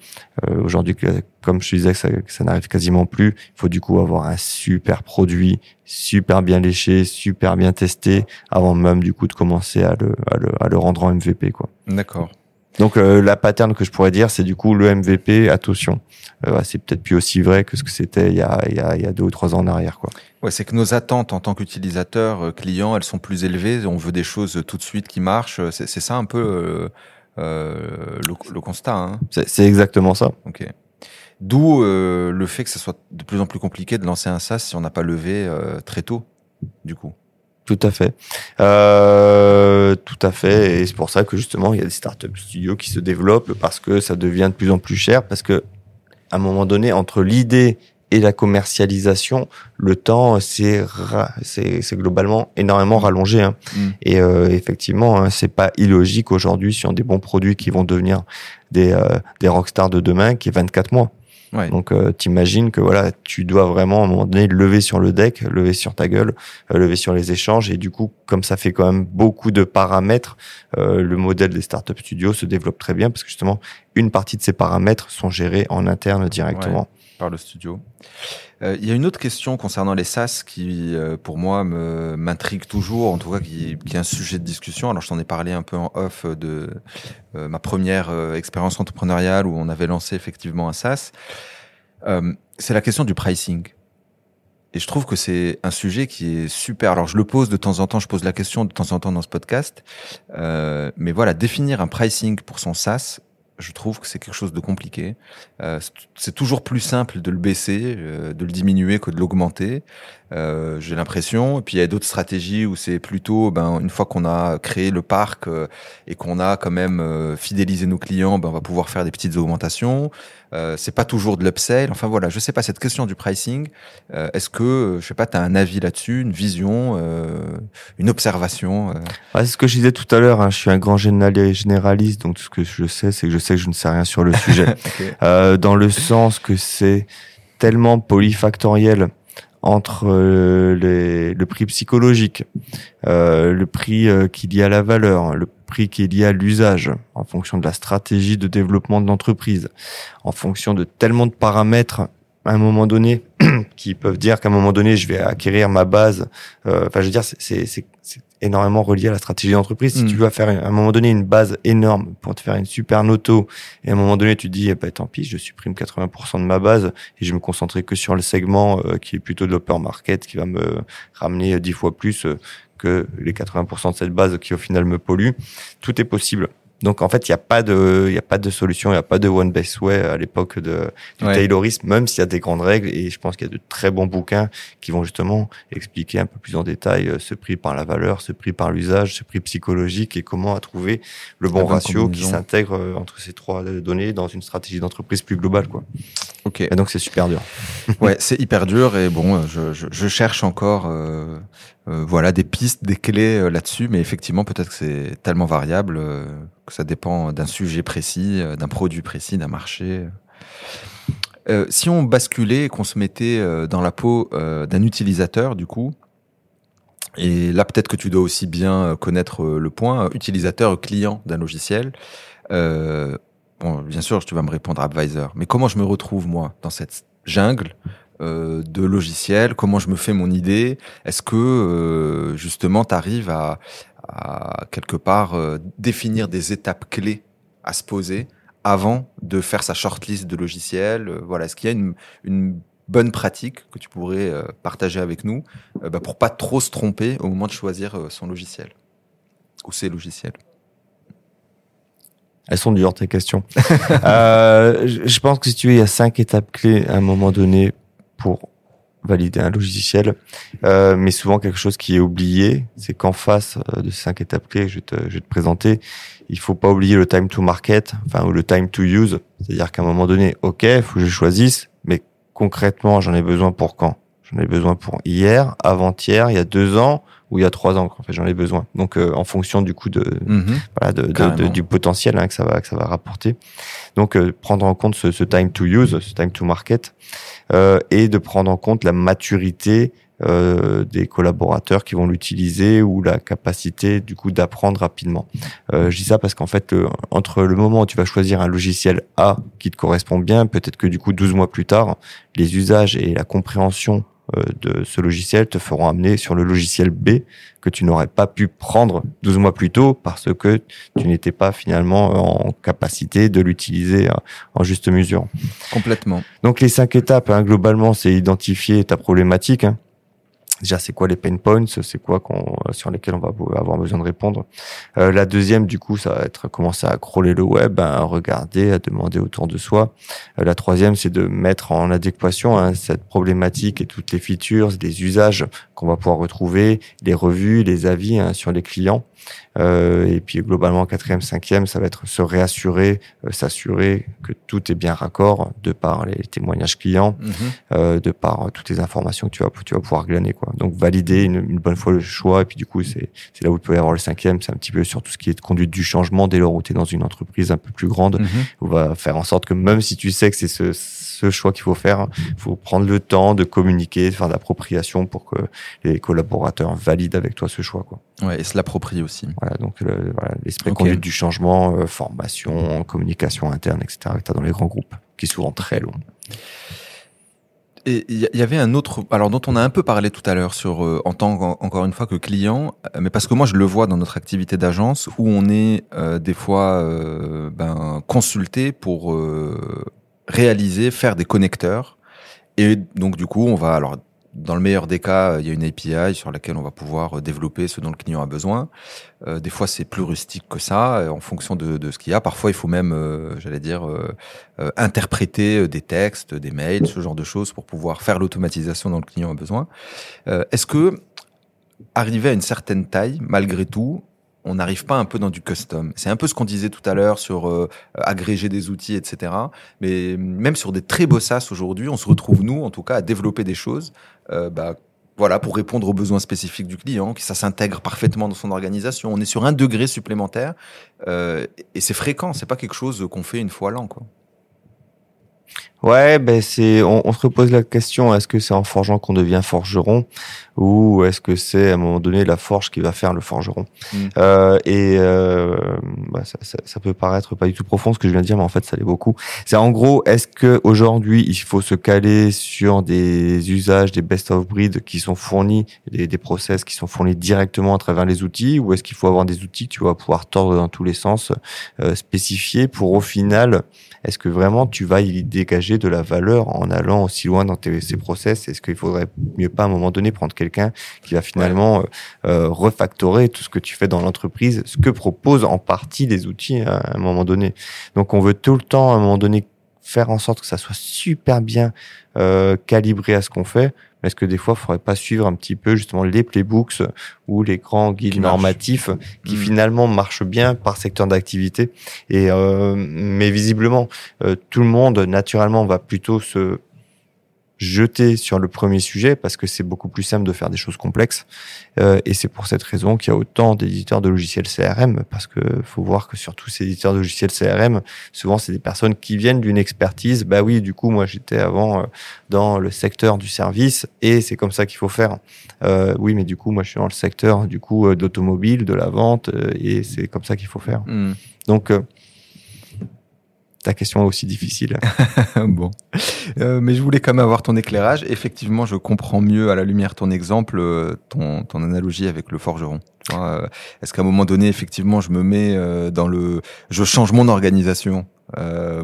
Euh, Aujourd'hui, comme je disais, ça, ça n'arrive quasiment plus. Il faut du coup avoir un super produit, super bien léché, super bien testé, avant même du coup de commencer à le, à le, à le rendre en MVP, quoi. D'accord. Donc la pattern que je pourrais dire, c'est du coup le MVP, attention. c'est peut-être plus aussi vrai que ce que c'était il y a, il y, a, il y a deux ou trois ans en arrière. Quoi. Ouais, c'est que nos attentes en tant qu'utilisateur, client, elles sont plus élevées. On veut des choses tout de suite qui marchent. C'est ça un peu le, le, constat. Hein. C'est exactement ça. Ok. D'où euh, le fait que ce soit de plus en plus compliqué de lancer un SaaS si on n'a pas levé euh, très tôt, du coup. Tout à fait. Euh, tout à fait. Et c'est pour ça que justement, il y a des startups studios qui se développent parce que ça devient de plus en plus cher. Parce que, à un moment donné, entre l'idée et la commercialisation, le temps c'est c'est globalement énormément rallongé. Hein. Mm. Et euh, effectivement, hein, c'est pas illogique aujourd'hui sur des bons produits qui vont devenir des euh, des rockstars de demain, qui est 24 mois. Donc euh, t'imagines que voilà, tu dois vraiment à un moment donné lever sur le deck, lever sur ta gueule, euh, lever sur les échanges. Et du coup comme ça fait quand même beaucoup de paramètres, euh, le modèle des startup studios se développe très bien parce que justement une partie de ces paramètres sont gérés en interne directement par le studio. Euh, il y a une autre question concernant les SaaS qui, euh, pour moi, m'intrigue toujours, en tout cas qui, est un sujet de discussion. Alors, je t'en ai parlé un peu en off de euh, ma première expérience entrepreneuriale où on avait lancé effectivement un SaaS. c'est la question du pricing. Et je trouve que c'est un sujet qui est super. Alors, je le pose de temps en temps, je pose la question de temps en temps dans ce podcast. mais voilà, définir un pricing pour son SaaS, je trouve que c'est quelque chose de compliqué. Euh, c'est toujours plus simple de le baisser, euh, de le diminuer que de l'augmenter. Euh, J'ai l'impression. Et puis il y a d'autres stratégies où c'est plutôt, ben, une fois qu'on a créé le parc euh, et qu'on a quand même euh, fidélisé nos clients, ben, on va pouvoir faire des petites augmentations. Euh, c'est pas toujours de l'upsell. Enfin voilà, je sais pas cette question du pricing. Euh, est-ce que je sais pas, tu as un avis là-dessus, une vision, euh, une observation C'est ce que je disais tout à l'heure. Hein, je suis un grand généraliste, donc tout ce que je sais, c'est que je sais que je ne sais rien sur le sujet, dans le sens que c'est tellement polyfactoriel entre les, le prix psychologique, euh, le prix qu'il y a à la valeur, le prix qui est lié à l'usage, en fonction de la stratégie de développement de l'entreprise, en fonction de tellement de paramètres à un moment donné qui peuvent dire qu'à un moment donné je vais acquérir ma base. Euh, enfin, je veux dire, c'est énormément relié à la stratégie d'entreprise. Si mm. tu veux faire à un moment donné une base énorme pour te faire une super noto, et à un moment donné tu te dis, eh ben, tant pis, je supprime 80% de ma base et je me concentrer que sur le segment euh, qui est plutôt de l'upper market, qui va me ramener 10 fois plus euh, que les 80% de cette base qui au final me pollue. Tout est possible. Donc en fait, il n'y a pas de, il y a pas de solution, il n'y a pas de one best way à l'époque de du Taylorisme, même s'il y a des grandes règles. Et je pense qu'il y a de très bons bouquins qui vont justement expliquer un peu plus en détail euh, ce prix par la valeur, ce prix par l'usage, ce prix psychologique et comment à trouver le bon ratio qui s'intègre euh, entre ces trois données dans une stratégie d'entreprise plus globale, quoi. Ok. Et donc c'est super dur. ouais, c'est hyper dur et bon, je, je, je cherche encore. Euh euh, voilà des pistes, des clés euh, là-dessus, mais effectivement peut-être que c'est tellement variable euh, que ça dépend d'un sujet précis, d'un produit précis, d'un marché. si on basculait et qu'on se mettait dans la peau d'un utilisateur, du coup, et là peut-être que tu dois aussi bien connaître le point, utilisateur, client d'un logiciel. bon, bien sûr, tu vas me répondre advisor, mais comment je me retrouve moi dans cette jungle euh, de logiciels, comment je me fais mon idée, est-ce que euh, justement tu arrives à, quelque part euh, définir des étapes clés à se poser avant de faire sa shortlist de logiciels Voilà, est-ce qu'il y a une, bonne pratique que tu pourrais partager avec nous bah, pour pas trop se tromper au moment de choisir son logiciel ou ses logiciels? Elles sont dures tes questions. je pense que si tu veux, il y a cinq étapes clés à un moment donné pour valider un logiciel, euh, mais souvent quelque chose qui est oublié, c'est qu'en face euh, de ces cinq étapes clés je te, je vais te présenter, il faut pas oublier le time to market, enfin ou le time to use, c'est-à-dire qu'à un moment donné, ok, faut que je choisisse, mais concrètement, j'en ai besoin pour quand? J'en ai besoin pour hier, avant-hier, il y a deux ans ou il y a trois ans. En fait, j'en ai besoin. Donc, euh, en fonction du coup de, mhm. voilà, de, de, du potentiel hein, que ça va que ça va rapporter. Donc, euh, prendre en compte ce, ce, time to use, ce time to market, euh, et de prendre en compte la maturité euh, des collaborateurs qui vont l'utiliser ou la capacité du coup d'apprendre rapidement. Euh, je dis ça parce qu'en fait, entre le moment où tu vas choisir un logiciel A qui te correspond bien, peut-être que du coup 12 mois plus tard, les usages et la compréhension de ce logiciel te feront amener sur le logiciel B que tu n'aurais pas pu prendre 12 mois plus tôt parce que tu n'étais pas finalement en capacité de l'utiliser en juste mesure. Complètement. Donc les cinq étapes, hein, globalement, c'est identifier ta problématique. Hein déjà c'est quoi les pain points, c'est quoi qu'on, sur lesquels on va avoir besoin de répondre? Euh, la deuxième, du coup, ça va être commencer à crawler le web, à regarder, à demander autour de soi. Euh, la troisième, c'est de mettre en adéquation hein, cette problématique et toutes les features, les usages qu'on va pouvoir retrouver, les revues, les avis hein, sur les clients. Euh, et puis globalement, quatrième, cinquième, ça va être se réassurer, euh, s'assurer que tout est bien raccord de par les témoignages clients, mhm. euh, de par toutes les informations que tu vas, tu vas pouvoir glaner. Quoi. Donc valider une, une bonne fois le choix. Et puis du coup, c'est là où il peut y avoir le cinquième, c'est un petit peu sur tout ce qui est conduite du changement dès lors où tu es dans une entreprise un peu plus grande, mhm. on va faire en sorte que même si tu sais que c'est ce ce choix qu'il faut faire. Il faut prendre le temps de communiquer, de faire l'appropriation pour que les collaborateurs valident avec toi ce choix. Quoi. Ouais, et se l'approprient aussi. Voilà, donc l'esprit conduite du changement, euh, formation, communication interne, etc. que tu as dans les grands groupes, qui est souvent très long. Et il y, avait un autre, alors dont on a un peu parlé tout à l'heure sur euh, en tant encore une fois que client, euh, mais parce que moi je le vois dans notre activité d'agence où on est des fois ben, consulté pour réaliser, faire des connecteurs. Et donc, du coup, on va, alors, dans le meilleur des cas, il y a une API sur laquelle on va pouvoir euh, développer ce dont le client a besoin. Euh, des fois, c'est plus rustique que ça, euh, en fonction de, de ce qu'il y a. Parfois, il faut même, j'allais dire, interpréter des textes, des mails, ce genre de choses pour pouvoir faire l'automatisation dont le client a besoin. Est-ce que, arriver à une certaine taille, malgré tout, on n'arrive pas un peu dans du custom. C'est un peu ce qu'on disait tout à l'heure sur euh, agréger des outils, etc. Mais même sur des très beaux SaaS aujourd'hui, on se retrouve, nous, en tout cas, à développer des choses euh, bah, voilà, pour répondre aux besoins spécifiques du client, que ça s'intègre parfaitement dans son organisation. On est sur un degré supplémentaire euh, et c'est fréquent, c'est pas quelque chose qu'on fait une fois l'an. Quoi. Ouais, ben c'est, on, on, se repose la question est-ce que c'est en forgeant qu'on devient forgeron ou est-ce que c'est à un moment donné la forge qui va faire le forgeron? Mm. euh, Et euh, bah, ça, ça, ça, peut paraître pas du tout profond ce que je viens de dire, mais en fait ça l'est beaucoup. C'est en gros est-ce que aujourd'hui il faut se caler sur des usages, des best of breed qui sont fournis, des, des process qui sont fournis directement à travers les outils, ou est-ce qu'il faut avoir des outils que tu vas pouvoir tordre dans tous les sens, euh, spécifiés pour au final est-ce que vraiment tu vas y dégager de la valeur en allant aussi loin dans tes, ces process? Est-ce qu'il faudrait mieux pas à un moment donné prendre quelqu'un qui va finalement euh, euh, refactorer tout ce que tu fais dans l'entreprise, ce que proposent en partie les outils à un moment donné? Donc on veut tout le temps à un moment donné faire en sorte que ça soit super bien euh, calibré à ce qu'on fait. Est-ce que des fois, il faudrait pas suivre un petit peu justement les playbooks ou les grands guides normatifs qui mm. finalement marchent bien par secteur d'activité? Et euh, mais visiblement, euh, tout le monde naturellement va plutôt se jeter sur le premier sujet parce que c'est beaucoup plus simple de faire des choses complexes. Euh, et c'est pour cette raison qu'il y a autant d'éditeurs de logiciels CRM parce que faut voir que sur tous ces éditeurs de logiciels CRM, souvent c'est des personnes qui viennent d'une expertise. Bah oui, du coup moi j'étais avant euh, dans le secteur du service et c'est comme ça qu'il faut faire. Euh, oui, mais du coup moi je suis dans le secteur du coup euh, d'automobile, de la vente et c'est comme ça qu'il faut faire. Hmm. Donc ta question est aussi difficile. bon. Euh, mais je voulais quand même avoir ton éclairage. Effectivement, je comprends mieux à la lumière ton exemple, euh, ton, ton analogie avec le forgeron. Euh, est-ce qu'à un moment donné, effectivement, je me mets euh, dans le... Je change mon organisation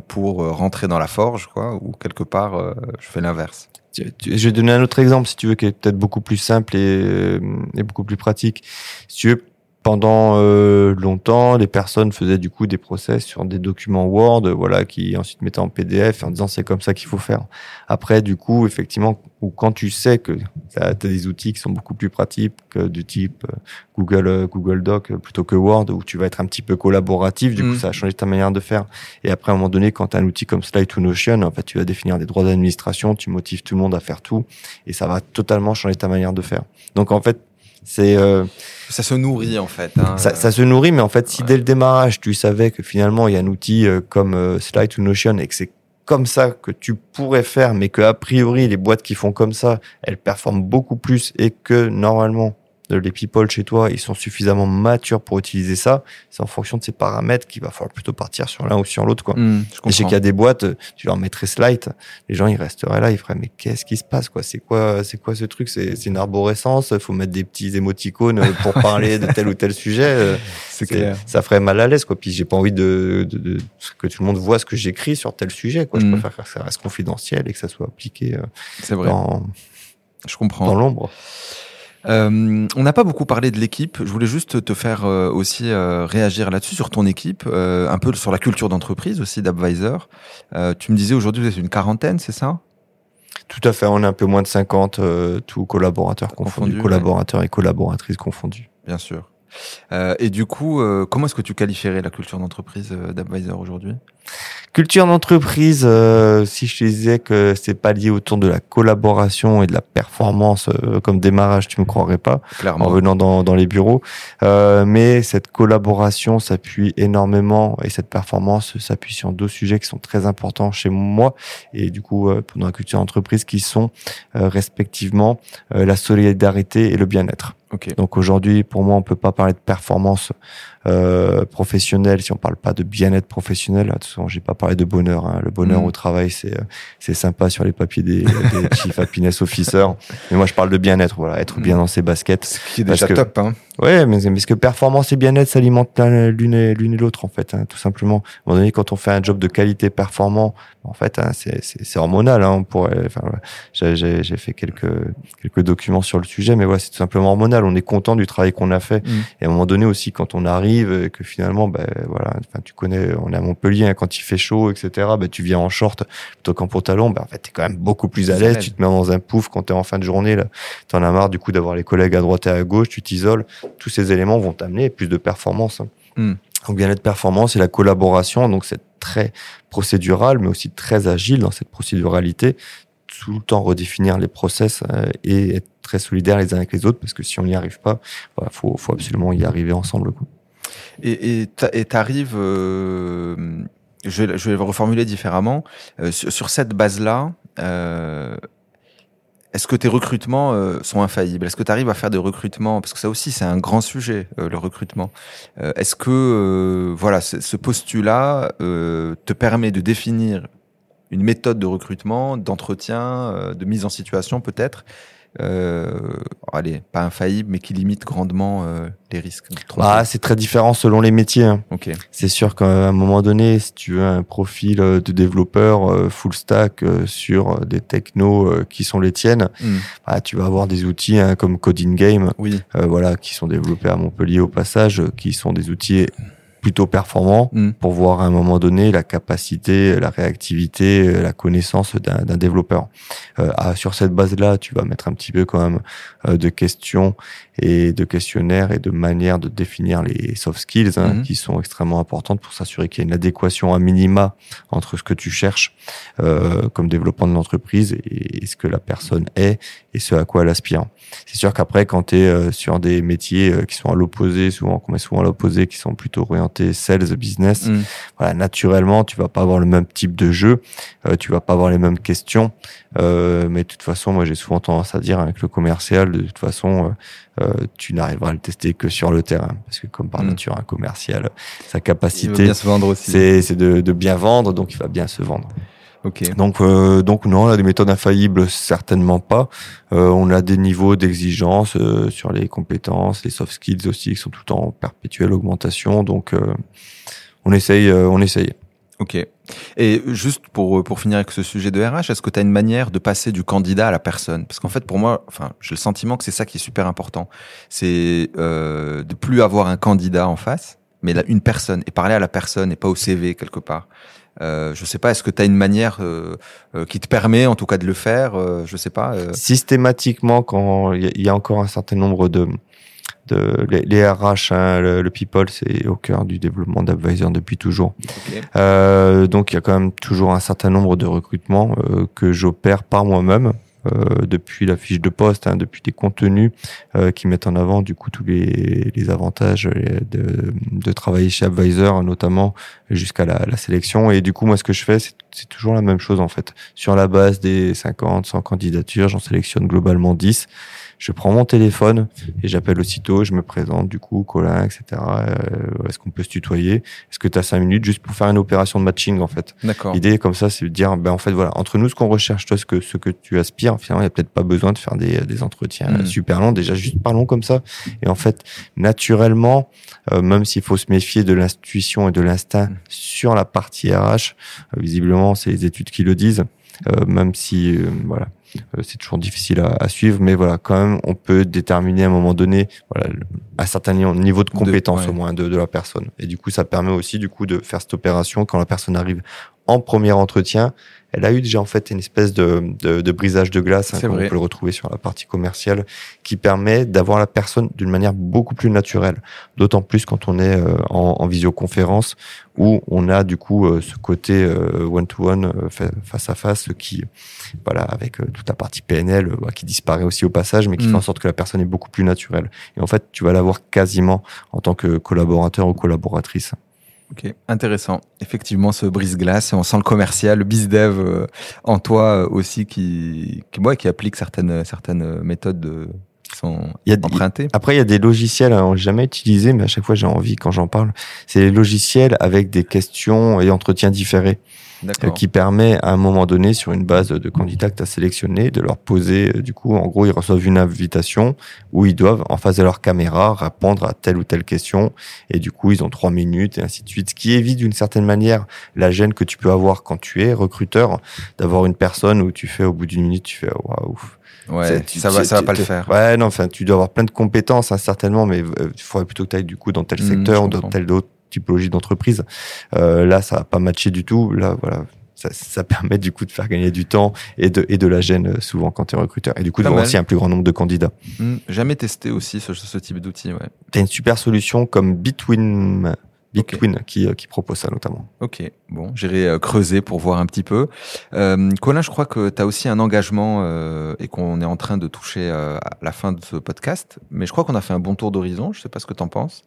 pour rentrer dans la forge, quoi, ou quelque part, je fais l'inverse? Je vais donner un autre exemple, si tu veux, qui est peut-être beaucoup plus simple et, et beaucoup plus pratique. Si tu veux, pendant euh, longtemps, les personnes faisaient du coup des process sur des documents Word, voilà, qui ensuite mettaient en PDF en disant c'est comme ça qu'il faut faire. Après, du coup, effectivement, ou quand tu sais que tu as, des outils qui sont beaucoup plus pratiques que du type euh, Google euh, Google Doc plutôt que Word, où tu vas être un petit peu collaboratif, du coup, mm. ça a changé ta manière de faire. Et après, à un moment donné, quand tu as un outil comme Slide to Notion, en fait, tu vas définir des droits d'administration, tu motives tout le monde à faire tout, et ça va totalement changer ta manière de faire. Donc, en fait, c'est euh, ça se nourrit en fait. Hein. Ça, ça, se nourrit, mais en fait, si dès le démarrage tu savais que finalement il y a un outil euh, comme euh, Slide to Notion et que c'est comme ça que tu pourrais faire, mais que a priori les boîtes qui font comme ça, elles performent beaucoup plus et que normalement les people chez toi, ils sont suffisamment matures pour utiliser ça. C'est en fonction de ces paramètres qu'il va falloir plutôt partir sur l'un ou sur l'autre, quoi. Hmm, je sais qu'il y a des boîtes, tu leur mettrais Slide, les gens ils resteraient là, ils feraient mais qu'est-ce qui se passe quoi? C'est quoi c'est quoi ce truc? C'est une arborescence, faut mettre des petits émoticônes pour parler de tel ou tel sujet. euh, C'est c'est- clair. Ça ferait mal à l'aise quoi. Puis j'ai pas envie de, de- de- que tout le monde voit ce que j'écris sur tel sujet quoi. Je Mhm. préfère que ça reste confidentiel et que ça soit appliqué euh, C'est vrai. dans, Je comprends. dans l'ombre. Euh, on n'a pas beaucoup parlé de l'équipe. Je voulais juste te faire euh, aussi euh, réagir là-dessus, sur ton équipe, euh, un peu sur la culture d'entreprise aussi d'Advisor. Euh, tu me disais aujourd'hui, vous êtes une quarantaine, c'est ça? Tout à fait, on est un peu moins de 50, euh, tous collaborateurs confondus, Confondus, collaborateurs et collaboratrices confondus. Bien sûr. Euh, et du coup, euh, comment est-ce que tu qualifierais la culture d'entreprise euh, d'Advisor aujourd'hui? Culture d'entreprise, euh, si je te disais que c'est pas lié autour de la collaboration et de la performance euh, comme démarrage, tu me croirais pas en Clairement. venant dans, dans les bureaux. Euh, mais cette collaboration s'appuie énormément et cette performance s'appuie sur deux sujets qui sont très importants chez moi et du coup euh, dans la culture d'entreprise qui sont euh, respectivement euh, la solidarité et le bien-être. Donc aujourd'hui, pour moi, on peut pas parler de performance euh, professionnelle si on parle pas de bien-être professionnel. Attention, j'ai pas parlé de bonheur. hein. Le bonheur Mhm. au travail, c'est euh, c'est sympa sur les papiers des, des chief happiness officers. Mais moi, je parle de bien-être. Voilà, être bien Mhm. dans ses baskets. Ce qui est Parce déjà que- top. Hein. Ouais, mais, mais ce que performance et bien-être s'alimentent l'un- l'une et l'une et l'autre en fait, hein, tout simplement. À un moment donné, quand on fait un job de qualité performant, en fait, hein, c'est hormonal. Hein, on pourrait, enfin, voilà. j'ai j'ai j'ai fait quelques quelques documents sur le sujet, mais voilà, c'est tout simplement hormonal. On est content du travail qu'on a fait. Mm. Et à un moment donné aussi, quand on arrive, et que finalement, ben voilà, enfin, tu connais, on est à Montpellier, hein, quand il fait chaud, etc. Ben tu viens en short plutôt qu'en pantalon. Ben en fait, t'es quand même beaucoup plus à l'aise. Tu te mets dans un pouf quand t'es en fin de journée. Là, t'en as marre du coup d'avoir les collègues à droite et à gauche. Tu t'isoles. Tous ces éléments vont t'amener plus de performance. hein. Mm. Donc bien-être performance et la collaboration. Donc c'est très procédural, mais aussi très agile dans cette procéduralité. Tout le temps redéfinir les process euh, et être très solidaires les uns avec les autres, parce que si on n'y arrive pas, il faut, faut absolument y arriver ensemble. quoi. Et et t'arrives, euh, je, vais, le reformuler différemment, euh, sur, cette base-là, euh, est-ce que tes recrutements sont infaillibles? Est-ce que tu arrives à faire des recrutements? Parce que ça aussi, c'est un grand sujet, le recrutement. Est-ce que voilà, ce, postulat te permet de définir une méthode de recrutement, d'entretien, de mise en situation peut-être? Allez, pas infaillible, mais qui limite grandement euh, les risques. Ah, c'est très différent selon les métiers. hein. ok. C'est sûr qu'à un moment donné, si tu veux un profil euh, de développeur euh, full stack euh, sur euh, des technos euh, qui sont les tiennes, Hmm. bah, tu vas avoir des outils hein, comme Coding Game, Oui. euh, voilà, qui sont développés à Montpellier au passage, euh, qui sont des outils plutôt performants Hmm. pour voir à un moment donné la capacité, la réactivité, euh, la connaissance d'un développeur. Euh, ah, sur cette base-là, tu vas mettre un petit peu quand même euh, de questions et de questionnaires et de manières de définir les soft skills hein, Mhm. qui sont extrêmement importantes pour s'assurer qu'il y a une adéquation à minima entre ce que tu cherches euh, comme développement de l'entreprise et, et ce que la personne est et ce à quoi elle aspire. C'est sûr qu'après, quand tu es sur des métiers euh, qui sont à l'opposé, souvent qu'on met souvent à l'opposé, qui sont plutôt orientés sales, business, Hmm. voilà, naturellement, tu vas pas avoir le même type de jeu, euh, tu vas pas avoir les mêmes questions. Euh, mais de toute façon, moi, j'ai souvent tendance à dire avec le commercial, de toute façon, euh, euh, tu n'arriveras à le tester que sur le terrain, parce que comme par Mm. nature, un commercial, sa capacité, bien se vendre aussi. c'est c'est de, de bien vendre, donc il va bien se vendre. Ok. Donc, euh, donc non, on a des méthodes infaillibles, certainement pas. Euh, on a des niveaux d'exigence euh, sur les compétences, les soft skills aussi, qui sont tout en perpétuelle augmentation. Donc, euh, on essaye, euh, on essaye. Ok. Et juste pour, pour finir avec ce sujet de RH, est-ce que tu as une manière de passer du candidat à la personne? Parce qu'en fait, pour moi, enfin, j'ai le sentiment que c'est ça qui est super important. C'est euh, de plus avoir un candidat en face, mais là, une personne, et parler à la personne et pas au CV quelque part. Euh, je sais pas, est-ce que tu as une manière euh, euh, qui te permet en tout cas de le faire euh, Je sais pas. euh, Systématiquement, quand il y, a- il y a encore un certain nombre de, de les, les RH, hein, le, le people, c'est au cœur du développement d'Advisor depuis toujours. ok. Euh, donc il y a quand même toujours un certain nombre de recrutements euh, que j'opère par moi-même. Euh, depuis la fiche de poste, hein, depuis des contenus euh, qui mettent en avant du coup tous les, les avantages euh, de, de travailler chez Advisor, notamment jusqu'à la, la sélection. Et du coup, moi, ce que je fais, c'est c'est toujours la même chose en fait. Sur la base des 50, 100 candidatures, j'en sélectionne globalement 10 je prends mon téléphone et j'appelle aussitôt, je me présente du coup, Colin, etc. Euh, Est-ce qu'on peut se tutoyer? Est-ce que tu as cinq minutes juste pour faire une opération de matching en fait? D'accord. L'idée comme ça, c'est de dire, ben en fait voilà, entre nous ce qu'on recherche, toi ce que ce que tu aspires, finalement il y a peut-être pas besoin de faire des, des entretiens Mm. super longs. Déjà juste parlons comme ça. Et en fait, naturellement, euh, même s'il faut se méfier de l'intuition et de l'instinct Mm. sur la partie RH, euh, visiblement c'est les études qui le disent. Euh, même si euh, voilà euh, c'est toujours difficile à, à, suivre mais voilà quand même on peut déterminer à un moment donné voilà un certain niveau de compétence de, ouais. au moins de, de, la personne et du coup ça permet aussi du coup de faire cette opération quand la personne arrive en premier entretien elle a eu déjà en fait une espèce de, de, de brisage de glace hein, comme on peut le retrouver sur la partie commerciale qui permet d'avoir la personne d'une manière beaucoup plus naturelle. D'autant plus quand on est euh, en, en, visioconférence où on a du coup euh, ce côté euh, one to one face à face qui voilà avec euh, toute la partie PNL bah, qui disparaît aussi au passage mais qui mmh. fait en sorte que la personne est beaucoup plus naturelle. Et en fait tu vas l'avoir quasiment en tant que collaborateur ou collaboratrice Ok, intéressant. Effectivement, ce brise-glace, on sent le commercial, le biz-dev euh, en toi euh, aussi qui, qui, ouais, qui applique certaines, certaines méthodes de, qui sont il y a, empruntées. Après, il y a des logiciels, hein, jamais utilisés, mais à chaque fois j'ai envie quand j'en parle. C'est les logiciels avec des questions et entretiens différés euh, qui permet à un moment donné sur une base de candidats que tu as sélectionné de leur poser euh, du coup en gros ils reçoivent une invitation où ils doivent en face de leur caméra répondre à telle ou telle question. Et du coup ils ont trois minutes et ainsi de suite. Ce qui évite d'une certaine manière la gêne que tu peux avoir quand tu es recruteur d'avoir une personne où tu fais au bout d'une minute tu fais waouh Ouais, tu, ça va, ça va pas le faire. Ouais, non, enfin, tu dois avoir plein de compétences, hein, certainement, mais il faudrait plutôt que tu ailles du coup dans tel secteur mmh, ou dans tel autre typologie d'entreprise. Euh, là, ça va pas matché du tout. Là, voilà. Ça, ça, permet du coup de faire gagner du temps et de, et de la gêne souvent quand tu es recruteur. Et du coup, d'avoir aussi un plus grand nombre de candidats. Mmh, jamais testé aussi ce, ce type d'outil. Ouais. Tu as une super solution comme Bitwin. Bitwin okay. qui, qui propose ça notamment. Ok, bon, j'irai euh, creuser pour voir un petit peu. Euh, Colin, je crois que tu as aussi un engagement euh, et qu'on est en train de toucher euh, à la fin de ce podcast, mais je crois qu'on a fait un bon tour d'horizon. Je sais pas ce que tu en penses.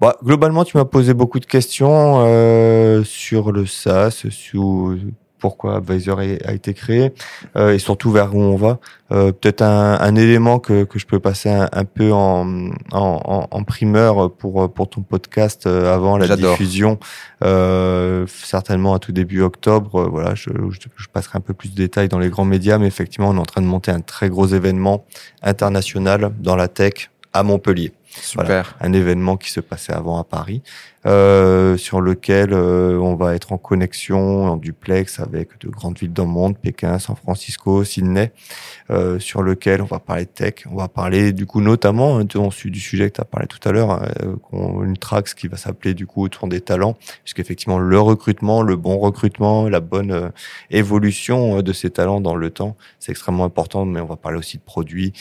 Bah, globalement, tu m'as posé beaucoup de questions euh, sur le SaaS, sur pourquoi Advisor a été créé euh, et surtout vers où on va. Euh, Peut-être un, un, élément que, que je peux passer un, un peu en, en, en, primeur pour pour ton podcast euh, avant la diffusion, euh, certainement à tout début octobre. Euh, voilà, je, je, je, passerai un peu plus de détails dans les grands médias, mais effectivement, on est en train de monter un très gros événement international dans la tech à Montpellier. Super. Un événement qui se passait avant à Paris, euh, sur lequel euh, on va être en connexion en duplex avec de grandes villes dans le monde, Pékin, San Francisco, Sydney, euh, sur lequel on va parler de tech, on va parler du coup notamment hein, du sujet que tu as parlé tout à l'heure, euh, une trax qui va s'appeler du coup autour des talents, puisqu'effectivement le recrutement, le bon recrutement, la bonne euh, évolution euh, de ces talents dans le temps, c'est extrêmement important, mais on va parler aussi de produits,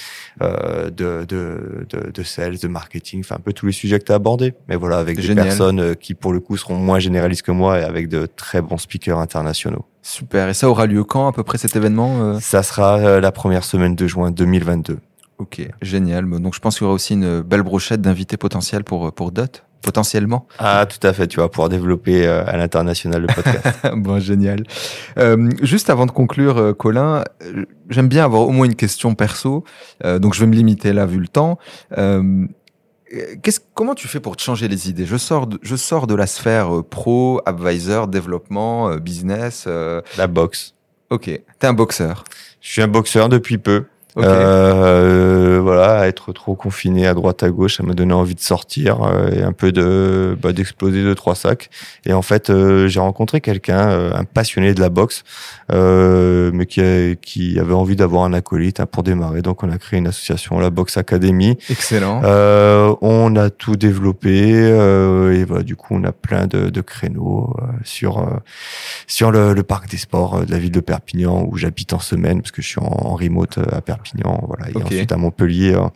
euh, de, de, de, de sales, de marketing, enfin un peu tous les sujets que tu as abordés, mais voilà, avec des Génial. personnes qui pour le coup seront moins généralistes que moi et avec de très bons speakers internationaux. Super. Et ça aura lieu quand à peu près cet événement euh? Ça sera euh, la première semaine de juin 2022. Ok, génial. Donc je pense qu'il y aura aussi une belle brochette d'invités potentiels pour pour Dot potentiellement. Ah, tout à fait. Tu vas pouvoir développer euh, à l'international le podcast. bon, génial. Euh, juste avant de conclure, euh, Colin, j'aime bien avoir au moins une question perso. donc je vais me limiter là vu le temps. Qu'est-ce, comment tu fais pour te changer les idées? Je sors, de, je sors de la sphère euh, pro, advisor, développement, euh, business. Euh... La boxe. Ok. T'es un boxeur? Je suis un boxeur depuis peu. Okay. Euh, voilà, être trop confiné à droite à gauche, ça m'a donné envie de sortir euh, et un peu de bah, d'exploser deux trois sacs. Et en fait, euh, j'ai rencontré quelqu'un, euh, un passionné de la boxe, euh, mais qui a, qui avait envie d'avoir un acolyte hein, pour démarrer. Donc, on a créé une association, la Box Academy. Excellent. Euh, on a tout développé et voilà, du coup, on a plein de, de créneaux sur sur le, le, parc des sports de la ville de Perpignan où j'habite en semaine parce que je suis en, en remote à Perpignan. Voilà. Et okay. ensuite à Montpellier, euh,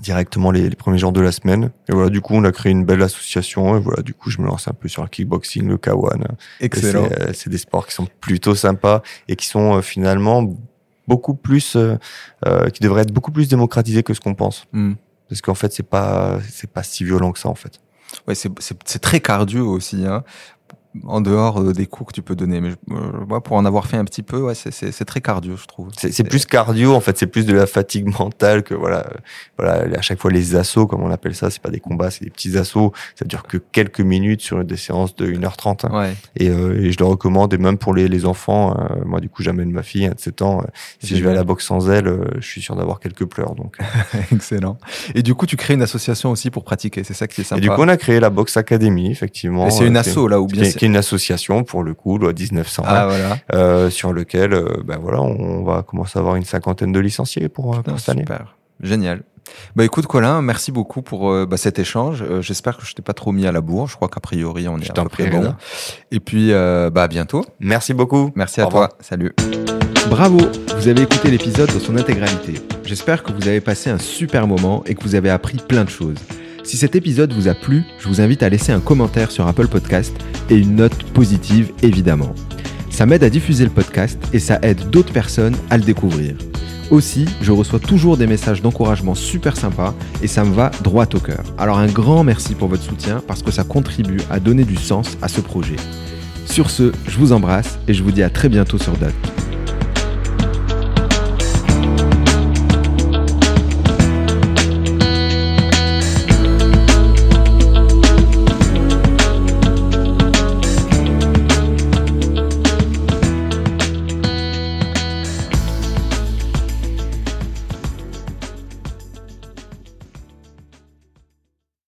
directement les, les, premiers jours de la semaine. Et voilà, du coup, on a créé une belle association. Et voilà, du coup, je me lance un peu sur le kickboxing, le K1. Excellent. C'est des sports qui sont plutôt sympas et qui sont euh, finalement beaucoup plus, euh, qui devraient être beaucoup plus démocratisés que ce qu'on pense. Mm. Parce qu'en fait, c'est pas, c'est pas si violent que ça, en fait. Ouais, c'est très cardio aussi. Hein en dehors euh, des cours que tu peux donner. Mais euh, moi, pour en avoir fait un petit peu, ouais, c'est- c'est c'est très cardio, je trouve. C'est c'est plus cardio en fait, c'est plus de la fatigue mentale que voilà, voilà. À chaque fois les assauts, comme on appelle ça, c'est pas des combats, c'est des petits assauts. Ça dure que quelques minutes sur des séances de 1h30. hein. Ouais, Et, euh, et je le recommande, et même pour les, les enfants. euh, moi, du coup, j'amène ma fille hein, de 7 ans. euh, si je vais à la boxe sans elle, euh, je suis sûr d'avoir quelques pleurs. Donc. excellent. Et du coup, tu crées une association aussi pour pratiquer. C'est ça qui est sympa. Et du coup, on a créé la Boxe Academy, effectivement. Et c'est une asso là ou bien est, c'est- une association pour le coup, loi 1900, Ah voilà. euh, sur lequel, euh, ben voilà, on va commencer à avoir une cinquantaine de licenciés pour, euh, Putain, pour cette année. super. Génial. Bah écoute Colin, merci beaucoup pour euh, bah, cet échange. Euh, J'espère que je t'ai pas trop mis à la bourre. Je crois qu'a priori on est Je à peu près bon. Et puis euh, bah à bientôt. Merci beaucoup. Merci à Au revoir. toi. Salut. Bravo, vous avez écouté l'épisode dans son intégralité. J'espère que vous avez passé un super moment et que vous avez appris plein de choses. Si cet épisode vous a plu, je vous invite à laisser un commentaire sur Apple Podcast et une note positive évidemment. Ça m'aide à diffuser le podcast et ça aide d'autres personnes à le découvrir. Aussi, je reçois toujours des messages d'encouragement super sympas et ça me va droit au cœur. Alors un grand merci pour votre soutien parce que ça contribue à donner du sens à ce projet. Sur ce, je vous embrasse et je vous dis à très bientôt sur Dot.